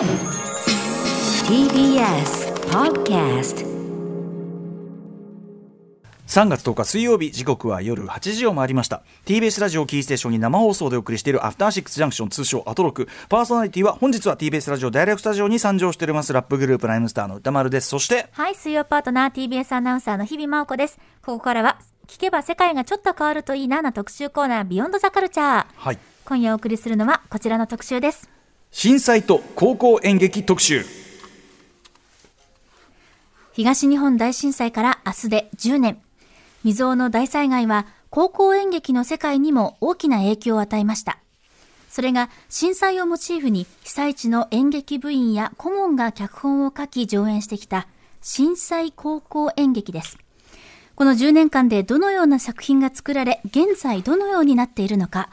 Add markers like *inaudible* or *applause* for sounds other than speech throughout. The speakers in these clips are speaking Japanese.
TBS Podcast 3月10日水曜日時刻は夜8時を回りました TBS ラジオキーステーションに生放送でお送りしているアフターシックスジャンクション通称アトロクパーソナリティは本日は TBS ラジオダイレクトスタジオに参上しておりますラップグループライムスターの歌丸ですそしてはい、水曜パートナー TBS アナウンサーの日々真央子です。ここからは、聞けば世界がちょっと変わるといいなな特集コーナー、ビヨンドザカルチャー。はい今夜お送りするのはこちらの特集です。震災と高校演劇特集東日本大震災から明日で10年。未曾有の大災害は高校演劇の世界にも大きな影響を与えました。それが震災をモチーフに被災地の演劇部員や顧問が脚本を書き上演してきた震災高校演劇です。この10年間でどのような作品が作られ、現在どのようになっているのか、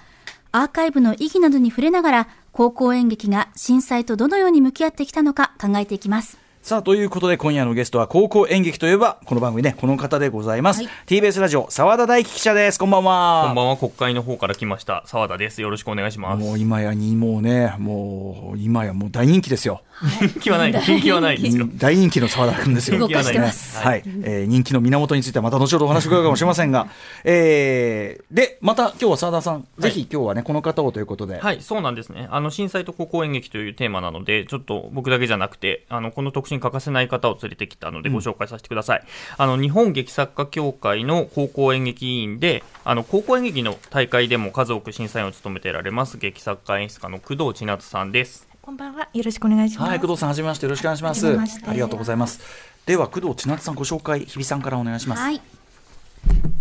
アーカイブの意義などに触れながら、高校演劇が震災とどのように向き合ってきたのか考えていきます。さあということで今夜のゲストは高校演劇といえばこの番組ねこの方でございます、はい。TBS ラジオ澤田大樹記者です。こんばんは。こんばんは、国会の方から来ました、澤田です。よろしくお願いします。もう今やにもうねもう今やもう大人気ですよ。人気はない、人気はないですよ。大人気の澤田君ですよ。動かしてます。はい、えー人気の源についてはまた後ほどお話伺うかもしれませんが、えーでまた今日は澤田さん、ぜひ今日はねこの方をということで、はい、そうなんですね。あの、震災と高校演劇というテーマなので、ちょっと僕だけじゃなくて、あの、この特集に欠かせない方を連れてきたので、ご紹介させてください。あの、日本劇作家協会の高校演劇委員で、あの、高校演劇の大会でも数多く審査員を務めていられます、劇作家演出家の工藤千夏さんです。こんばんは。よろしくお願いします。はい工藤さんはじめましてよろしくお願いしますありがとうございますでは工藤千夏さんご紹介日比さんからお願いします、はい。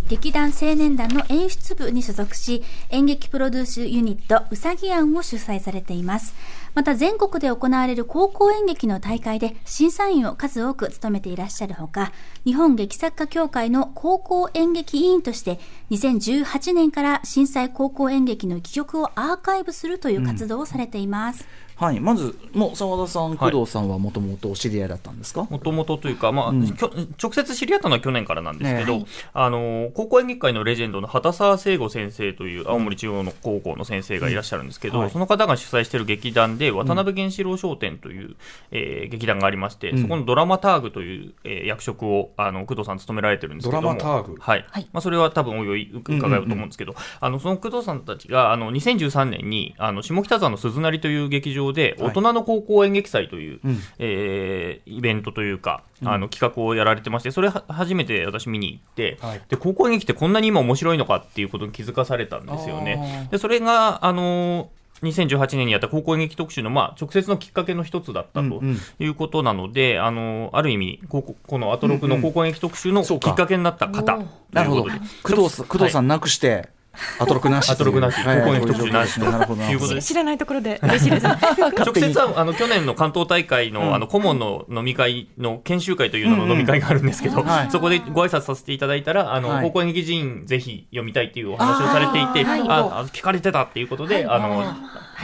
劇団青年団の演出部に所属し、演劇プロデュースユニット、うさぎ庵を主催されています。また全国で行われる高校演劇の大会で審査員を数多く務めていらっしゃるほか、日本劇作家協会の高校演劇委員として、2018年から震災高校演劇の戯曲をアーカイブするという活動をされています。はい、まずもう澤田さん、はい工藤さんはもともとお知り合いだったんですか、もともとというか、まあうん。きょ直接知り合ったのは去年からなんですけど、ねあの高校演劇界のレジェンドの畑沢聖吾先生という青森中央の高校の先生がいらっしゃるんですけど、うんはい。その方が主催している劇団で渡辺源四郎商店という、えー劇団がありまして、うん。そこのドラマターグという、えー役職をあの工藤さん務められてるんですけども。ドラマターグ。はい、はい。まあ、それは多分おいおい伺うと思うんですけど、あのその工藤さんたちがあの2013年にあの下北沢の鈴なりという劇場ではい。大人の高校演劇祭という、うん。えーイベントというか、あの企画をやられてまして、それは初めて私見に行って、はい。で高校演劇ってこんなに今面白いのかっていうことに気づかされたんですよね。でそれがあの2018年にやった高校演劇特集の、まあ、直接のきっかけの一つだったとうんうん。いうことなので、あのある意味ここ、このアトロクの高校演劇特集のきっかけになった方うことで、なるほど工藤工藤さんなくして、アトロクなし。アトロクなし。はい。高校演劇特集なし。ということで。知らないところで嬉しいです。*laughs* 直接はあの去年の関東大会の,、うん。あの顧問の飲み会の研修会というのの飲み会があるんですけど、はい。そこでご挨拶させていただいたら、あの、はい。高校演劇人ぜひ読みたいっていうお話をされていて、あ聞かれてたっていうことで、あの、はい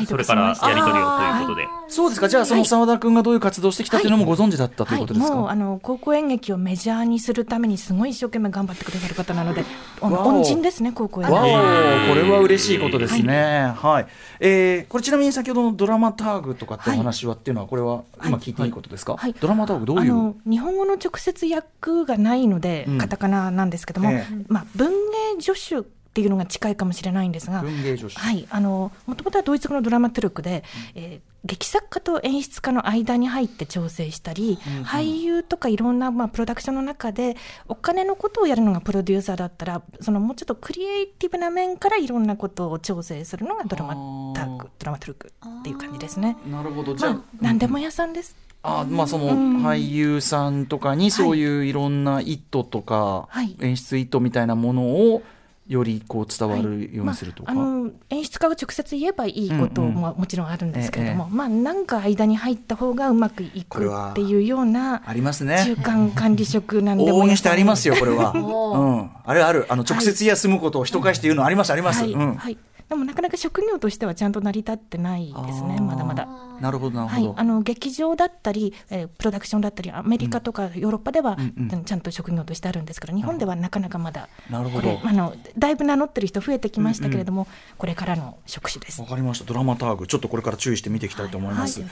それからやり取りをということで。そうですか。じゃあその澤田君がどういう活動をしてきたっていうのもご存知だったということですか、もうあの高校演劇をメジャーにするためにすごい一生懸命頑張ってくださる方なので、恩人ですね高校演わお、劇。これは嬉しいことですね。はい。えーこれちなみに先ほどのドラマターグとかってお話はっていうのは、これは今聞いていいことですか、はい。ドラマターグどういう？あの日本語の直接訳がないので、うん。カタカナなんですけども、え。まあ、文芸助手っていうのが近いかもしれないんですが。はい、あのもともとはドイツ語のドラマトゥルクで、えー劇作家と演出家の間に入って調整したり、うんうん。俳優とかいろんな、まあ、プロダクションの中でお金のことをやるのがプロデューサーだったらそのもうちょっとクリエイティブな面からいろんなことを調整するのがドラマタクドラマトゥルクっていう感じですね。なるほど。じゃあ、まあ、何でも屋さんです。あまあそのうん。俳優さんとかにそういういろんな意図とか、はい。演出意図みたいなものをよりこう伝わるようにするとか。まあ、あの演出家が直接言えばいいことうんうんももちろんあるんですけれども、えまあなんか間に入った方がうまくいくこれはっていうようなありますね中。間管理職なんで往々にしてありますよ。よ、これは。*laughs* うん。あるある？あの、直接休むことを人返して言うのあります、あります。はい、うん。はい。でもなかなか職業としてはちゃんと成り立ってないですねまだまだ。なるほどなるほど、、はいあの劇場だったり、えープロダクションだったりアメリカとかヨーロッパでは、うんうん。ちゃんと職業としてあるんですから日本ではなかなかまだなるほど。あのだいぶ名乗ってる人増えてきましたけれども、これからの職種です。わ。かりました。ドラマターグちょっとこれから注意して見ていきたいと思います。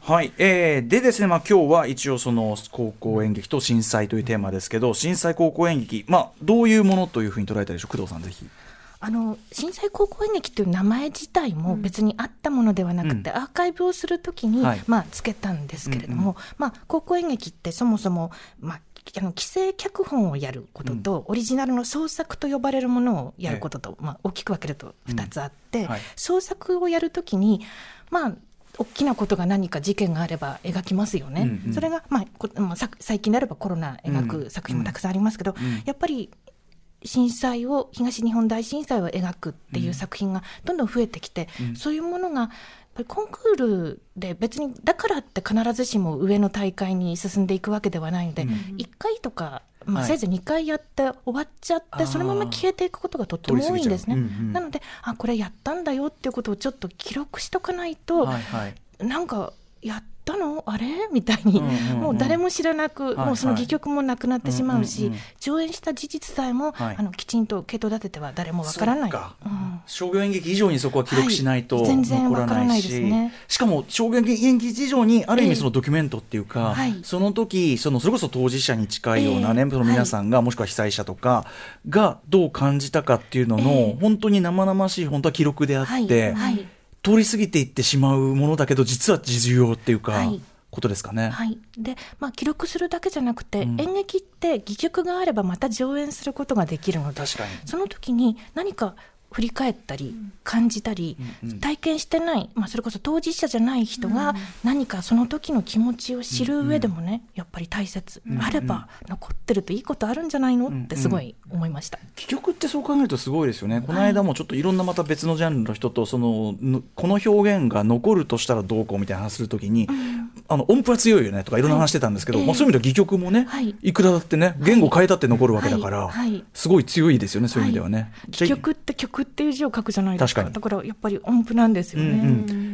ははいい、えーでですね、まあ、今日は一応その高校演劇と震災というテーマですけど震災高校演劇、まあ、どういうものというふうに捉えたでしょう？工藤さんぜひ。あの震災高校演劇という名前自体も別にあったものではなくて、アーカイブをするときに、はい。まあ、つけたんですけれども、うんうまあ、高校演劇ってそもそも、まあ、あの既成脚本をやることと、オリジナルの創作と呼ばれるものをやることと、まあ、大きく分けると2つあって、うん。はい。創作をやるときに、まあ、大きなことが何か事件があれば描きますよね。うんうん。それが、まあ最近であればコロナ描うん。く作品もたくさんありますけど、うん。やっぱり震災を東日本大震災を描くっていう作品がどんどん増えてきて、うん。そういうものがコンクールで別にだからって必ずしも上の大会に進んでいくわけではないので、うん。1回とか、まあ、はい。せいぜい2回やって終わっちゃっあー。てそのまま消えていくことがとっても多いんですね。うんうん。なのであこれやったんだよっていうことをちょっと記録しとかないと、はいはい。なんかやったの？あれ？みたいに、もう誰も知らなく、はいもうその戯曲もなくなってしまうし、上演した事実さえも、はい。あのきちんと系統立てては誰もわからない。商業演劇以上にそこは記録しないとはい。全然わからないですね。しかも商業演劇以上にある意ええ味そのドキュメントっていうか、はい。その時そのそれこそ当事者に近いようなね、え。えその皆さんが、もしくは被災者とかがどう感じたかっていうのの、ええ。本当に生々しい本当は記録であって、はい。はい通り過ぎていってしまうものだけど実は重要っていうか、はい。ことですかね。はい、で、まあ、記録するだけじゃなくて、うん。演劇って戯曲があればまた上演することができるので確かに。その時に何か振り返ったり感じたり、体験してない、まあ、それこそ当事者じゃない人が何かその時の気持ちを知る上でもね、やっぱり大切、あれば残ってるといいことあるんじゃないの？ってすごい思いました。戯曲ってそう考えるとすごいですよね、この間もちょっといろんなまた別のジャンルの人とそのぬこの表現が残るとしたらどうこうみたいな話するときに、あの音符は強いよねとかいろんな話してたんですけど、はいまあ、そういう意味では戯曲もね、はい。い、くらだってね言語変えたって残るわけだから、すごい強いですよねそういう意味ではね。戯曲って曲っていう字を書くじゃないですか。だからやっぱり音符なんですよね。うんう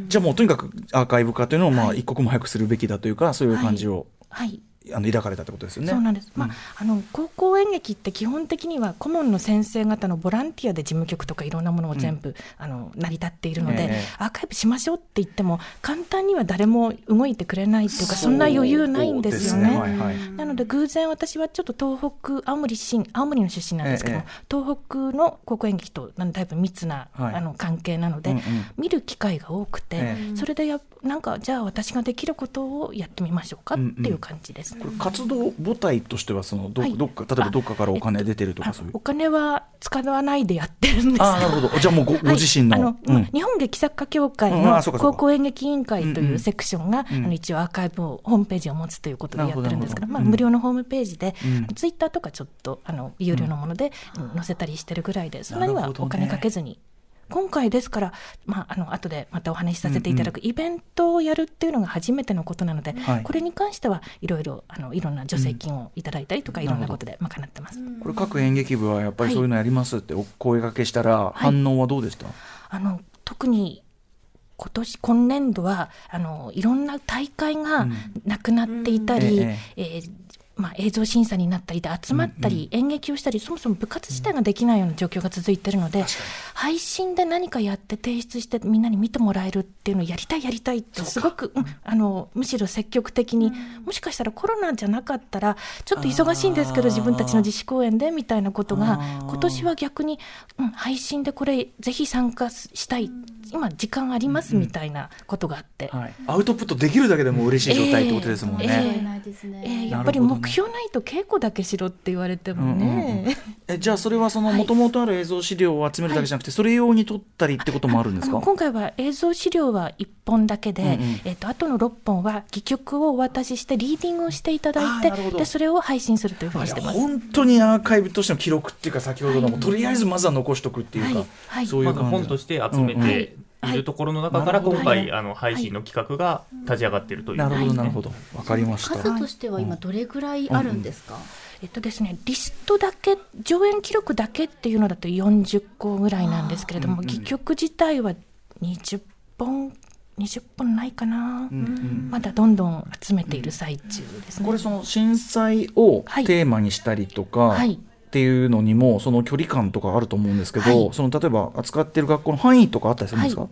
ん、じゃあもうとにかくアーカイブ化というのをまあはい一刻も早くするべきだというかそういう感じを、はいあの抱かれたってことですよね。そうなんです、まうん。あ、あの高校演劇って基本的には顧問の先生方のボランティアで事務局とかいろんなものを全部、あの成り立っているので、ええ。アーカイブしましょうって言っても簡単には誰も動いてくれないっていうかそんな余裕ないんですよね。そうですはいはい。なので偶然私はちょっと東北青森出身青森の出身なんですけども、ええ。東北の高校演劇とだいぶ密な、はい。あの関係なので、うんうん。見る機会が多くて、ええ。それでやなんかじゃあ私ができることをやってみましょうかっていう感じです。これ活動母体としてはそのど,、はい。どっか例えばどっかからお金出てるとかあそういう。お。金は使わないでやってるんですああなるほど。じゃあもうご,、ご自身の。うん。日本劇作家協会うんの高校演劇委員会とうんうんいうセクションが、うんあの一応アーカイブをホームページを持つということでやってるんですけどどどうん無料のホームページで、うん。ツイッターとかちょっとあの有料のもので、うん。載せたりしてるぐらいでそんなにはお金かけずに。今回ですから、まあ、あの後でまたお話しさせていただくイベントをやるっていうのが初めてのことなので、はい。これに関してはいろいろあのいろんな助成金をいただいたりとか、いろんなことで賄ってます。これ各演劇部はやっぱりはいそういうのやりますってお声掛けしたらい。反応はどうでした、あの特に今年今年度はあのいろんな大会がうん。なくなっていたり、うん。え。えーまあ、映像審査になったりで集まったり、演劇をしたりそもそも部活自体ができないような状況が続いているので、配信で何かやって提出してみんなに見てもらえるっていうのをやりたいやりたいってすごく、うんあのむしろ積極的に、もしかしたらコロナじゃなかったらちょっと忙しいんですけど自分たちの自主公演でみたいなことが今年は逆に、うん、配信でこれぜひ参加したい今時間ありますみたいなことがあって、はい、アウトプットできるだけでも嬉しい状態ってことですもんね。ええ。ないですね。えーやっぱり目標ないと稽古だけしろって言われてもね、えじゃあそれはその元々ある映像資料を集めるだけじゃなくて、それ用に撮ったりってこともあるんですか？今回は映像資料は1本だけで、うんうん。えっとあとの6本は戯曲をお渡ししてリーディングをしていただいてでそれを配信するというふうにしてます。本当にアーカイブとしての記録っていうか先ほどのも、とりあえずまずは残しとくっていうか、はい。はい。そういう感じまず本として集めうんうん。てい。るところの中から今回、あの配信の企画が立ち上がっているという、なるほどなるほど。わかりました。数としては今どれぐらいあるんですか、えっとですね、リストだけ、上演記録だけっていうのだと40個ぐらいなんですけれども、戯曲自体は20本、20本ないかな、まだどんどん集めている最中ですね。これその震災をはい。テーマにしたりとか、はいっていうのにもその距離感とかあると思うんですけど、はい。その例えば扱ってる学校の範囲とかあったりするんですか、はい、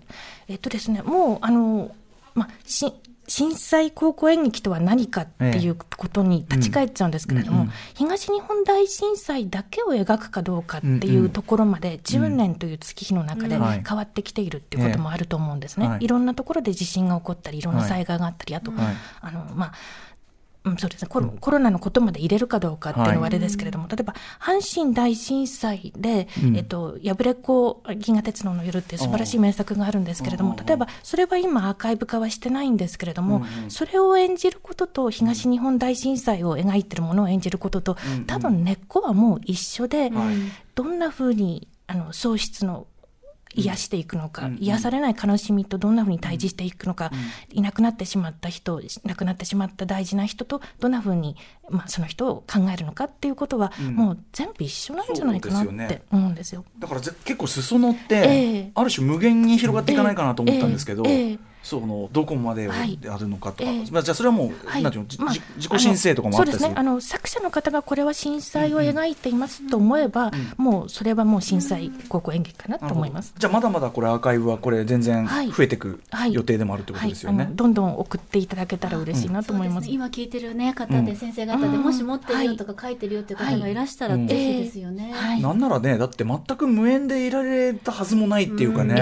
えっとですね、もう、あの、まあ、し震災高校演劇とは何かっていうことに立ち返っちゃうんですけれども、うんうん東日本大震災だけを描くかどうかっていんううんところまで10年という月日の中で変わってきているっていうこともあると思うんですね。はい。いろんなところで地震が起こったり、いろんな災害があったり、あと、はい。あの、まあ、うん、そうですね。コロコロナのことまで入れるかどうかっていうのはあれですけれども、例えば阪神大震災で、うん。えっと、破れ子銀河鉄道の夜っていう素晴らしい名作があるんですけれども、例えばそれは今アーカイブ化はしてないんですけれども、それを演じることと東日本大震災を描いてるものを演じることと、多分根っこはもう一緒で、どんなふうにあの喪失の癒していくのか、癒されない悲しみとどんなふうに対峙していくのか、いなくなってしまった人亡くなってしまった大事な人とどんなふうに、まあ、その人を考えるのかっていうことは、もう全部一緒なんじゃないかなっそうですよね。て思うんですよ。だからぜ結構裾野って、ええ。ある種無限に広がっていかないかなと思ったんですけど、ええええそのどこまでをはい。やるのかとか、ええ。まあ、じゃあそれはもう、はい。なんていうの、じまあじ自己申請とかもあったりする？そうですね。あの作者の方がこれは震災を描いていますと思えば、もうそれはもう震災高校演劇かなと思います。じゃあまだまだこれアーカイブはこれ全然はい。増えていくはい。予定でもあるってことですよね。どんどん送っていただけたら嬉しいなと思います。そうですね。今聞いてる、ね、方で先生方で、うん。もし持ってるよとか書いてるよっていう方がいらしたら、はい。ぜひですよね。はい。なんならねだって全く無縁でいられたはずもないっていうかね、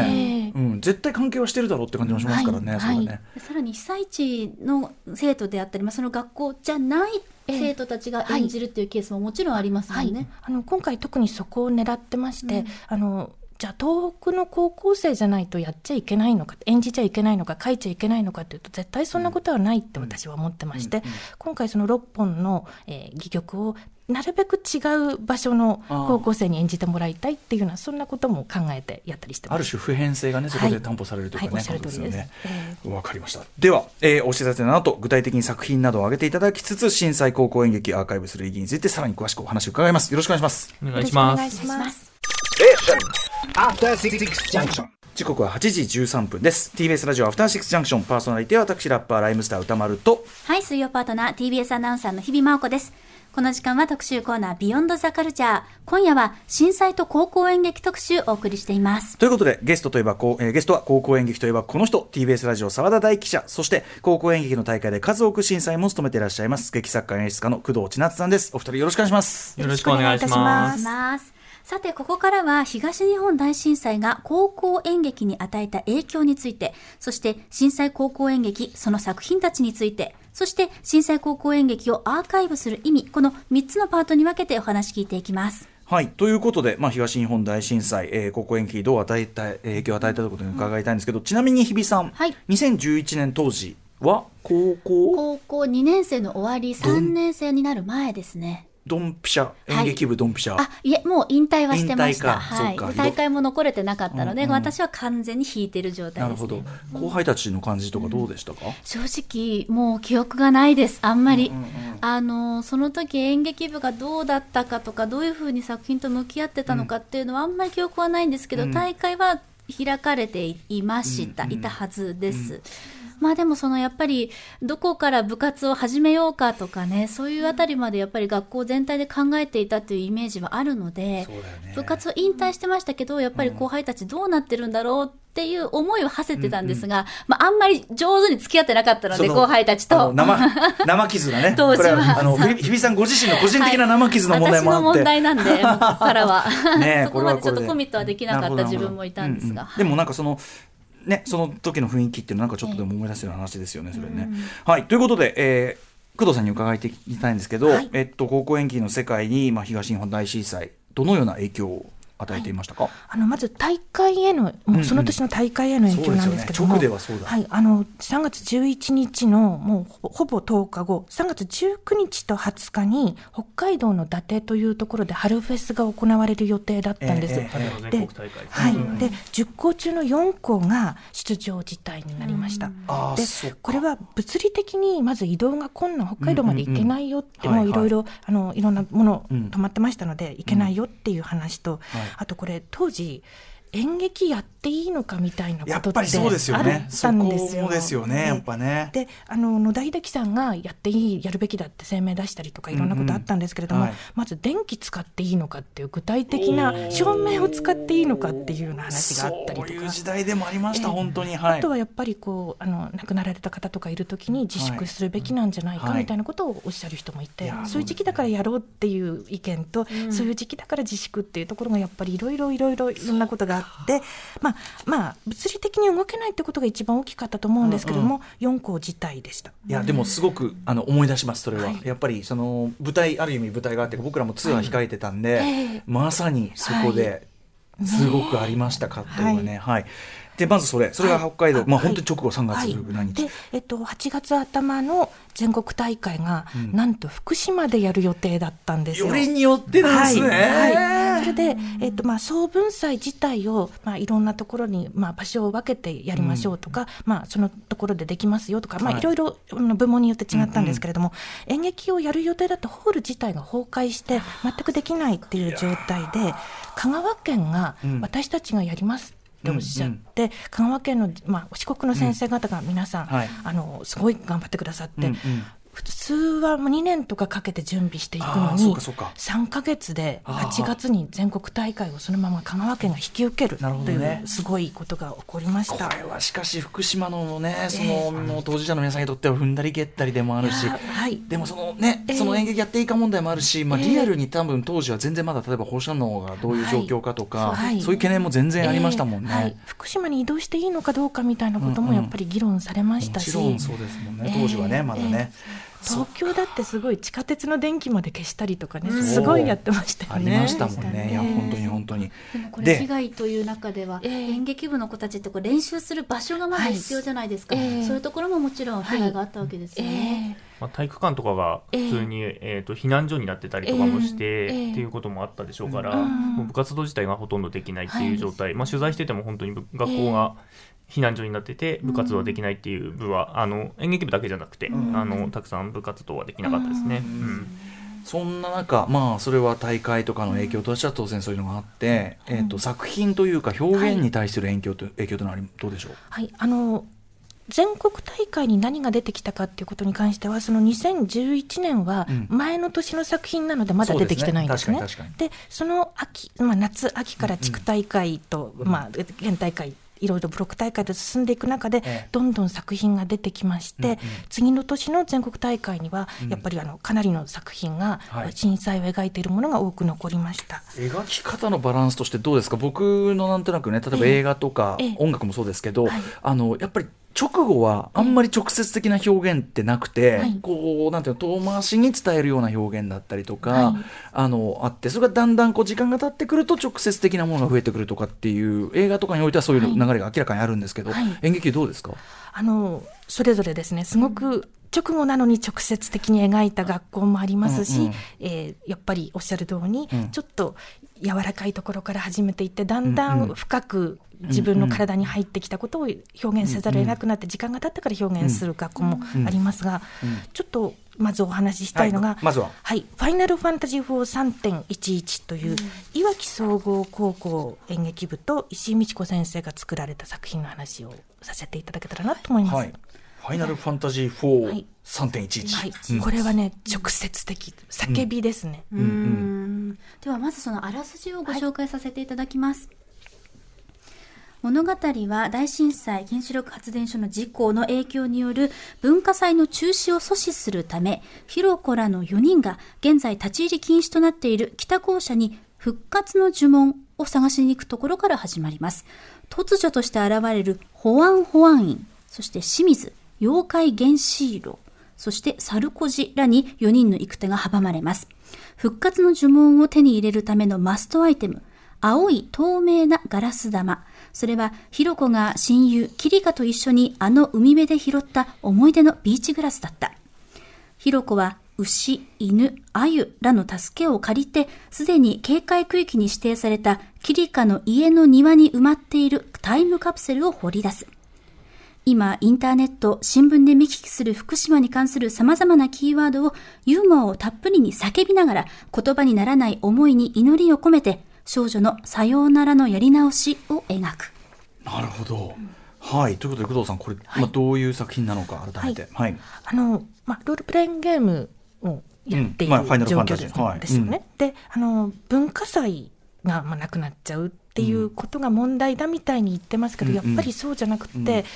えうん絶対関係はしてるだろうって感じもしますからね、はいね。はい。でさらに被災地の生徒であったり、まあ、その学校じゃない生徒たちが演じるっていうケースももちろんありますもはい。んね。あの今回特にそこを狙ってまして、あのじゃあ東北の高校生じゃないとやっちゃいけないのか演じちゃいけないのか書いちゃいけないのかっていうと絶対そんなことはないって私は思ってまして、今回その6本の、えー戯曲をなるべく違う場所の高校生に演じてもらいたいっていうようなそんなことも考えてやったりしてます。ある種普遍性がねそこで担保されるというかね、はいはいおっしゃること通りですよね。わかりました。では、えーお知らせの後具体的に作品などを挙げていただきつつ震災高校演劇アーカイブする意義についてさらに詳しくお話を伺います。よろしくお願いします。お願いします.時刻は8時13分です。TBS ラジオアフターシックスジャンクションパーソナリティは私ラッパーライムスター歌丸とはい、水曜パートナー TBS アナウンサーの日々真央子です。この時間は特集コーナービヨンドザカルチャー。今夜は震災と高校演劇特集をお送りしています。ということでゲストといえばこう、えーゲストは高校演劇といえばこの人 TBS ラジオ澤田大記者そして高校演劇の大会で数多く審査員も務めていらっしゃいます劇作家演出家の工藤千夏さんですお二人よろしくお願いしますよろしくお願いしよろしくお願ますいします。さて、ここからは東日本大震災が高校演劇に与えた影響について、そして震災高校演劇、その作品たちについて、そして震災高校演劇をアーカイブする意味、この3つのパートに分けてお話聞いていきます。はいということで、まあ、東日本大震災、えー高校演劇にどう与えた影響を与えたということに伺いたいんですけど、ちなみに日比さん、はい2011年当時は高校？高校2年生の終わり、3年生になる前ですね。ドンピシャ演劇部ドンピシャ、あ、いえ、もう引退はしてました。引退か。はい。大会も残れてなかったので、うんうん。私は完全に引いてる状態です、なるほね。ど。後輩たちの感じとかどうでしたか、正直もう記憶がないです。あんまり、あのその時演劇部がどうだったかとかどういうふうに作品と向き合ってたのかっていうのはあんまり記憶はないんですけど、大会は開かれていました、いたはずです、まあでもそのやっぱりどこから部活を始めようかとかねそういうあたりまでやっぱり学校全体で考えていたというイメージはあるのでね。部活を引退してましたけどやっぱり後輩たちどうなってるんだろうっていう思いを馳せてたんですが、まあ、あんまり上手に付き合ってなかったので後輩たちと。生 *laughs* 生傷がね。当時は。あの日比さんご自身の個人的な生傷の問題もあって、私の問題なんで、からは。*laughs* そこまでちょっとコミットはできなかった自分もいたんですが。ううでもなんかそのねその時の雰囲気っていうのはなんかちょっとでも思い出すような話ですよね、それね。はい。ということで、えー、工藤さんに伺いたいんですけど、はい。えっと高校演劇の世界にまあ東日本大震災どのような影響を与えていましたか、あのまず大会への、もうその年の大会への影響なんですけども、そうですよね。直ではそうだ。はい、あの3月11日のもうほほぼ10日後、3月19日と20日に、北海道の伊達というところで春フェスが行われる予定だったんです。えええ春の全ではい、で10校中の4校が出場辞退になりました。でこれは物理的にまず移動が困難、北海道まで行けないよって、うん。うんうんもういろいろあのいろんなものうん。止まってましたので、行けないよっていう話と、はいあとこれ、当時、演劇やっていいのかみたいなやことってっぱりそうですよあねったんですよ。そこもですよねやっぱね。であの野田秀樹さんがやっていいやるべきだって声明出したりとかいろんなことあったんですけれども、うんうんはい。まず電気使っていいのかっていう具体的な照明を使っていいのかっていうような話があったりとか。そういう時代でもありました、ええ。本当に。はい。あとはやっぱりこうあの亡くなられた方とかいるときに自粛するべきなんじゃないかはいみたいなことをおっしゃる人もいて、いやそういう時期だからやろうっていう意見と、そういう時期だから自粛っていうところがやっぱりいろいろいろいろいろんなことがあって、まあまあ物理的に動けないってことが一番大きかったと思うんですけども、4校自体でした。いやでもすごくあの思い出しますそれは、はい。やっぱりその舞台ある意味舞台があって僕らもツアー控えてたんで、ええ。まさにそこですごくありました葛藤がね。はい、でまずそれ。それが北海道、まあはい本当に直後3月はい。何日、で、えっと、8月頭の全国大会が、うん。なんと福島でやる予定だったんですよ。よりによってですね、はい。はい、それで、えっとまあ、総文祭自体を、まあ、いろんなところに、まあ、場所を分けてやりましょうとか、まあ、そのところでできますよとか、まあ、はい。いろいろ部門によって違ったんですけれども、演劇をやる予定だったホール自体が崩壊して全くできないっていう状態で香川県がうん。私たちがやりますっておっしゃって、香川県の、まあ、四国の先生方が皆さん、はい。あのすごい頑張ってくださって、うんうん普通はもう2年とかかけて準備していくのにかそうか。3か月であー。8月に全国大会をそのまま香川県が引き受けるというすごいことが起こりましこた。れはしかし福島のねそえ。えの、もう当事者の皆さんにとっては踏んだり蹴ったりでもあるし。はい。でもそのね、ええ。その演劇やっていいか問題もあるし、まあ、ええ。リアルに多分当時は全然まだ例えば放射能がどういう状況かとか、はい。そういう懸念も全然ありましたもんね。えーはい。福島に移動していいのかどうかみたいなことうんうんもやっぱり議論されましもたし、ちろんそうですもんね、ええ当時はね、まだね。東京だってすごい地下鉄の電気まで消したりとかね、すごいやってましたよね。ありましたもんね。いや、ええ本当に本当に。でもこれで被害という中では、ええ。演劇部の子たちってこう練習する場所がまだ必要じゃないですか、そういうところももちろん被害があったわけですよね。えまあ、体育館とかが普通に、えーと避難所になってたりとかもして、ええ。っていうこともあったでしょうから、部活動自体がほとんどできないっていう状態、まあ、取材してても本当に部学校が避難所になってて部活動はできないっていう部は、あの演劇部だけじゃなくて、ん。あのたくさん部活動はできなかったですね。うん。そんな中、まあ、それは大会とかの影響としては当然そういうのがあって、えっと、作品というか表現に対する影響と、影響というのはどうでしょう？はい、あの全国大会に何が出てきたかっていうことに関しては、その2011年はうん。前の年の作品なので、まだ出てきてないんですね。そうですね。確かにでその秋、まあ、夏、秋から地区大会と、まあ、県大会、いろいろブロック大会で進んでいく中で、ええ。どんどん作品が出てきまして、次の年の全国大会にはうん、やっぱりあのかなりの作品がはい。震災を描いているものが多く残りました。描き方のバランスとしてどうですか？僕のなんとなくね例えば映画とかええ。音楽もそうですけど、はい。あのやっぱり直後はあんまり直接的な表現ってなくて、はい。こうなんていうの遠回しに伝えるような表現だったりとか、はい。あのあってそれがだんだんこう時間が経ってくると直接的なものが増えてくるとかっていう映画とかにおいてはそういう流れが明らかにあるんですけど、はい。演劇どうですか？あのそれぞれですね。すごく直後なのに直接的に描いた学校もありますし、うんうん。えーやっぱりおっしゃる通りに、うん。ちょっと柔らかいところから始めていってだんだうん深く自分の体に入ってきたことを表現せざるを得なくなって時間が経ってから表現する学校もありますが、うん。ちょっとまずお話ししたいのが、はいまずは。はい、ファイナルファンタジー4.3.11という、いわき総合高校演劇部と石井美智子先生が作られた作品の話をさせていただけたらなと思います。はいファイナルファンタジー4、はい。3.11、はい。うん。これはね直接的。叫びですね、うーん。ではまずそのあらすじをご紹介させていただきます、物語は大震災原子力発電所の事故の影響による文化祭の中止を阻止するためひろこらの4人が現在立ち入り禁止となっている北校舎に復活の呪文を探しに行くところから始まります。突如として現れる保安保安員そして清水妖怪原子炉そして猿小路らに4人の行く手が阻まれます。復活の呪文を手に入れるためのマストアイテム、青い透明なガラス玉。それは、ひろこが親友、キリカと一緒にあの海辺で拾った思い出のビーチグラスだった。ひろこは牛、犬、鮎らの助けを借りて、すでに警戒区域に指定されたキリカの家の庭に埋まっているタイムカプセルを掘り出す。今、インターネット、新聞で見聞きする福島に関する様々なキーワードをユーモアをたっぷりに叫びながら言葉にならない思いに祈りを込めて少女のさようならのやり直しを描く。なるほど。はい。ということで、工藤さん、これ、まあ、どういう作品なのか、改めて。はい。あの、まあ、ロールプレイングゲームをやっているうんまあファイナル状況です,、はいですよね。で、あの、文化祭が、まあ、なくなっちゃうっていうことが問題だみたいに言ってますけど、うんやっぱりそうじゃなくて、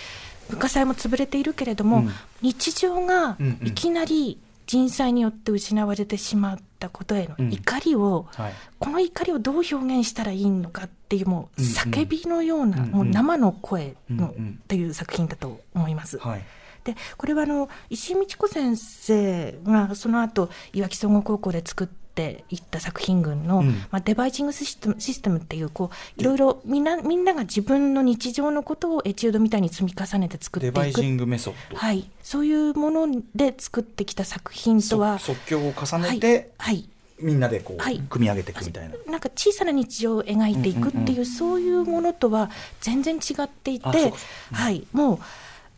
文化祭も潰れているけれども、うん日常がうんうんいきなり人災によって失われてしまったことへの怒りを、はい。この怒りをどう表現したらいいのかっていうもううんうん叫びのような、うんうんもう生の声の、うんうんという作品だと思います。はい。でこれはあの石井美智子先生がその後いわき総合高校で作っていった作品群の、うん。まあ、デバイジングシステムシステムっていうこういろいろみんなみんなが自分の日常のことをエチュードみたいに積み重ねて作っていく。デバイジングメソッド。はい、そういうもので作ってきた作品とはそ即興を重ねて、はい。はい。みんなでこう、はい。組み上げていくみたいな。なんか小さな日常を描いていくっていう,、うんうんそういうものとは全然違っていてはい。もう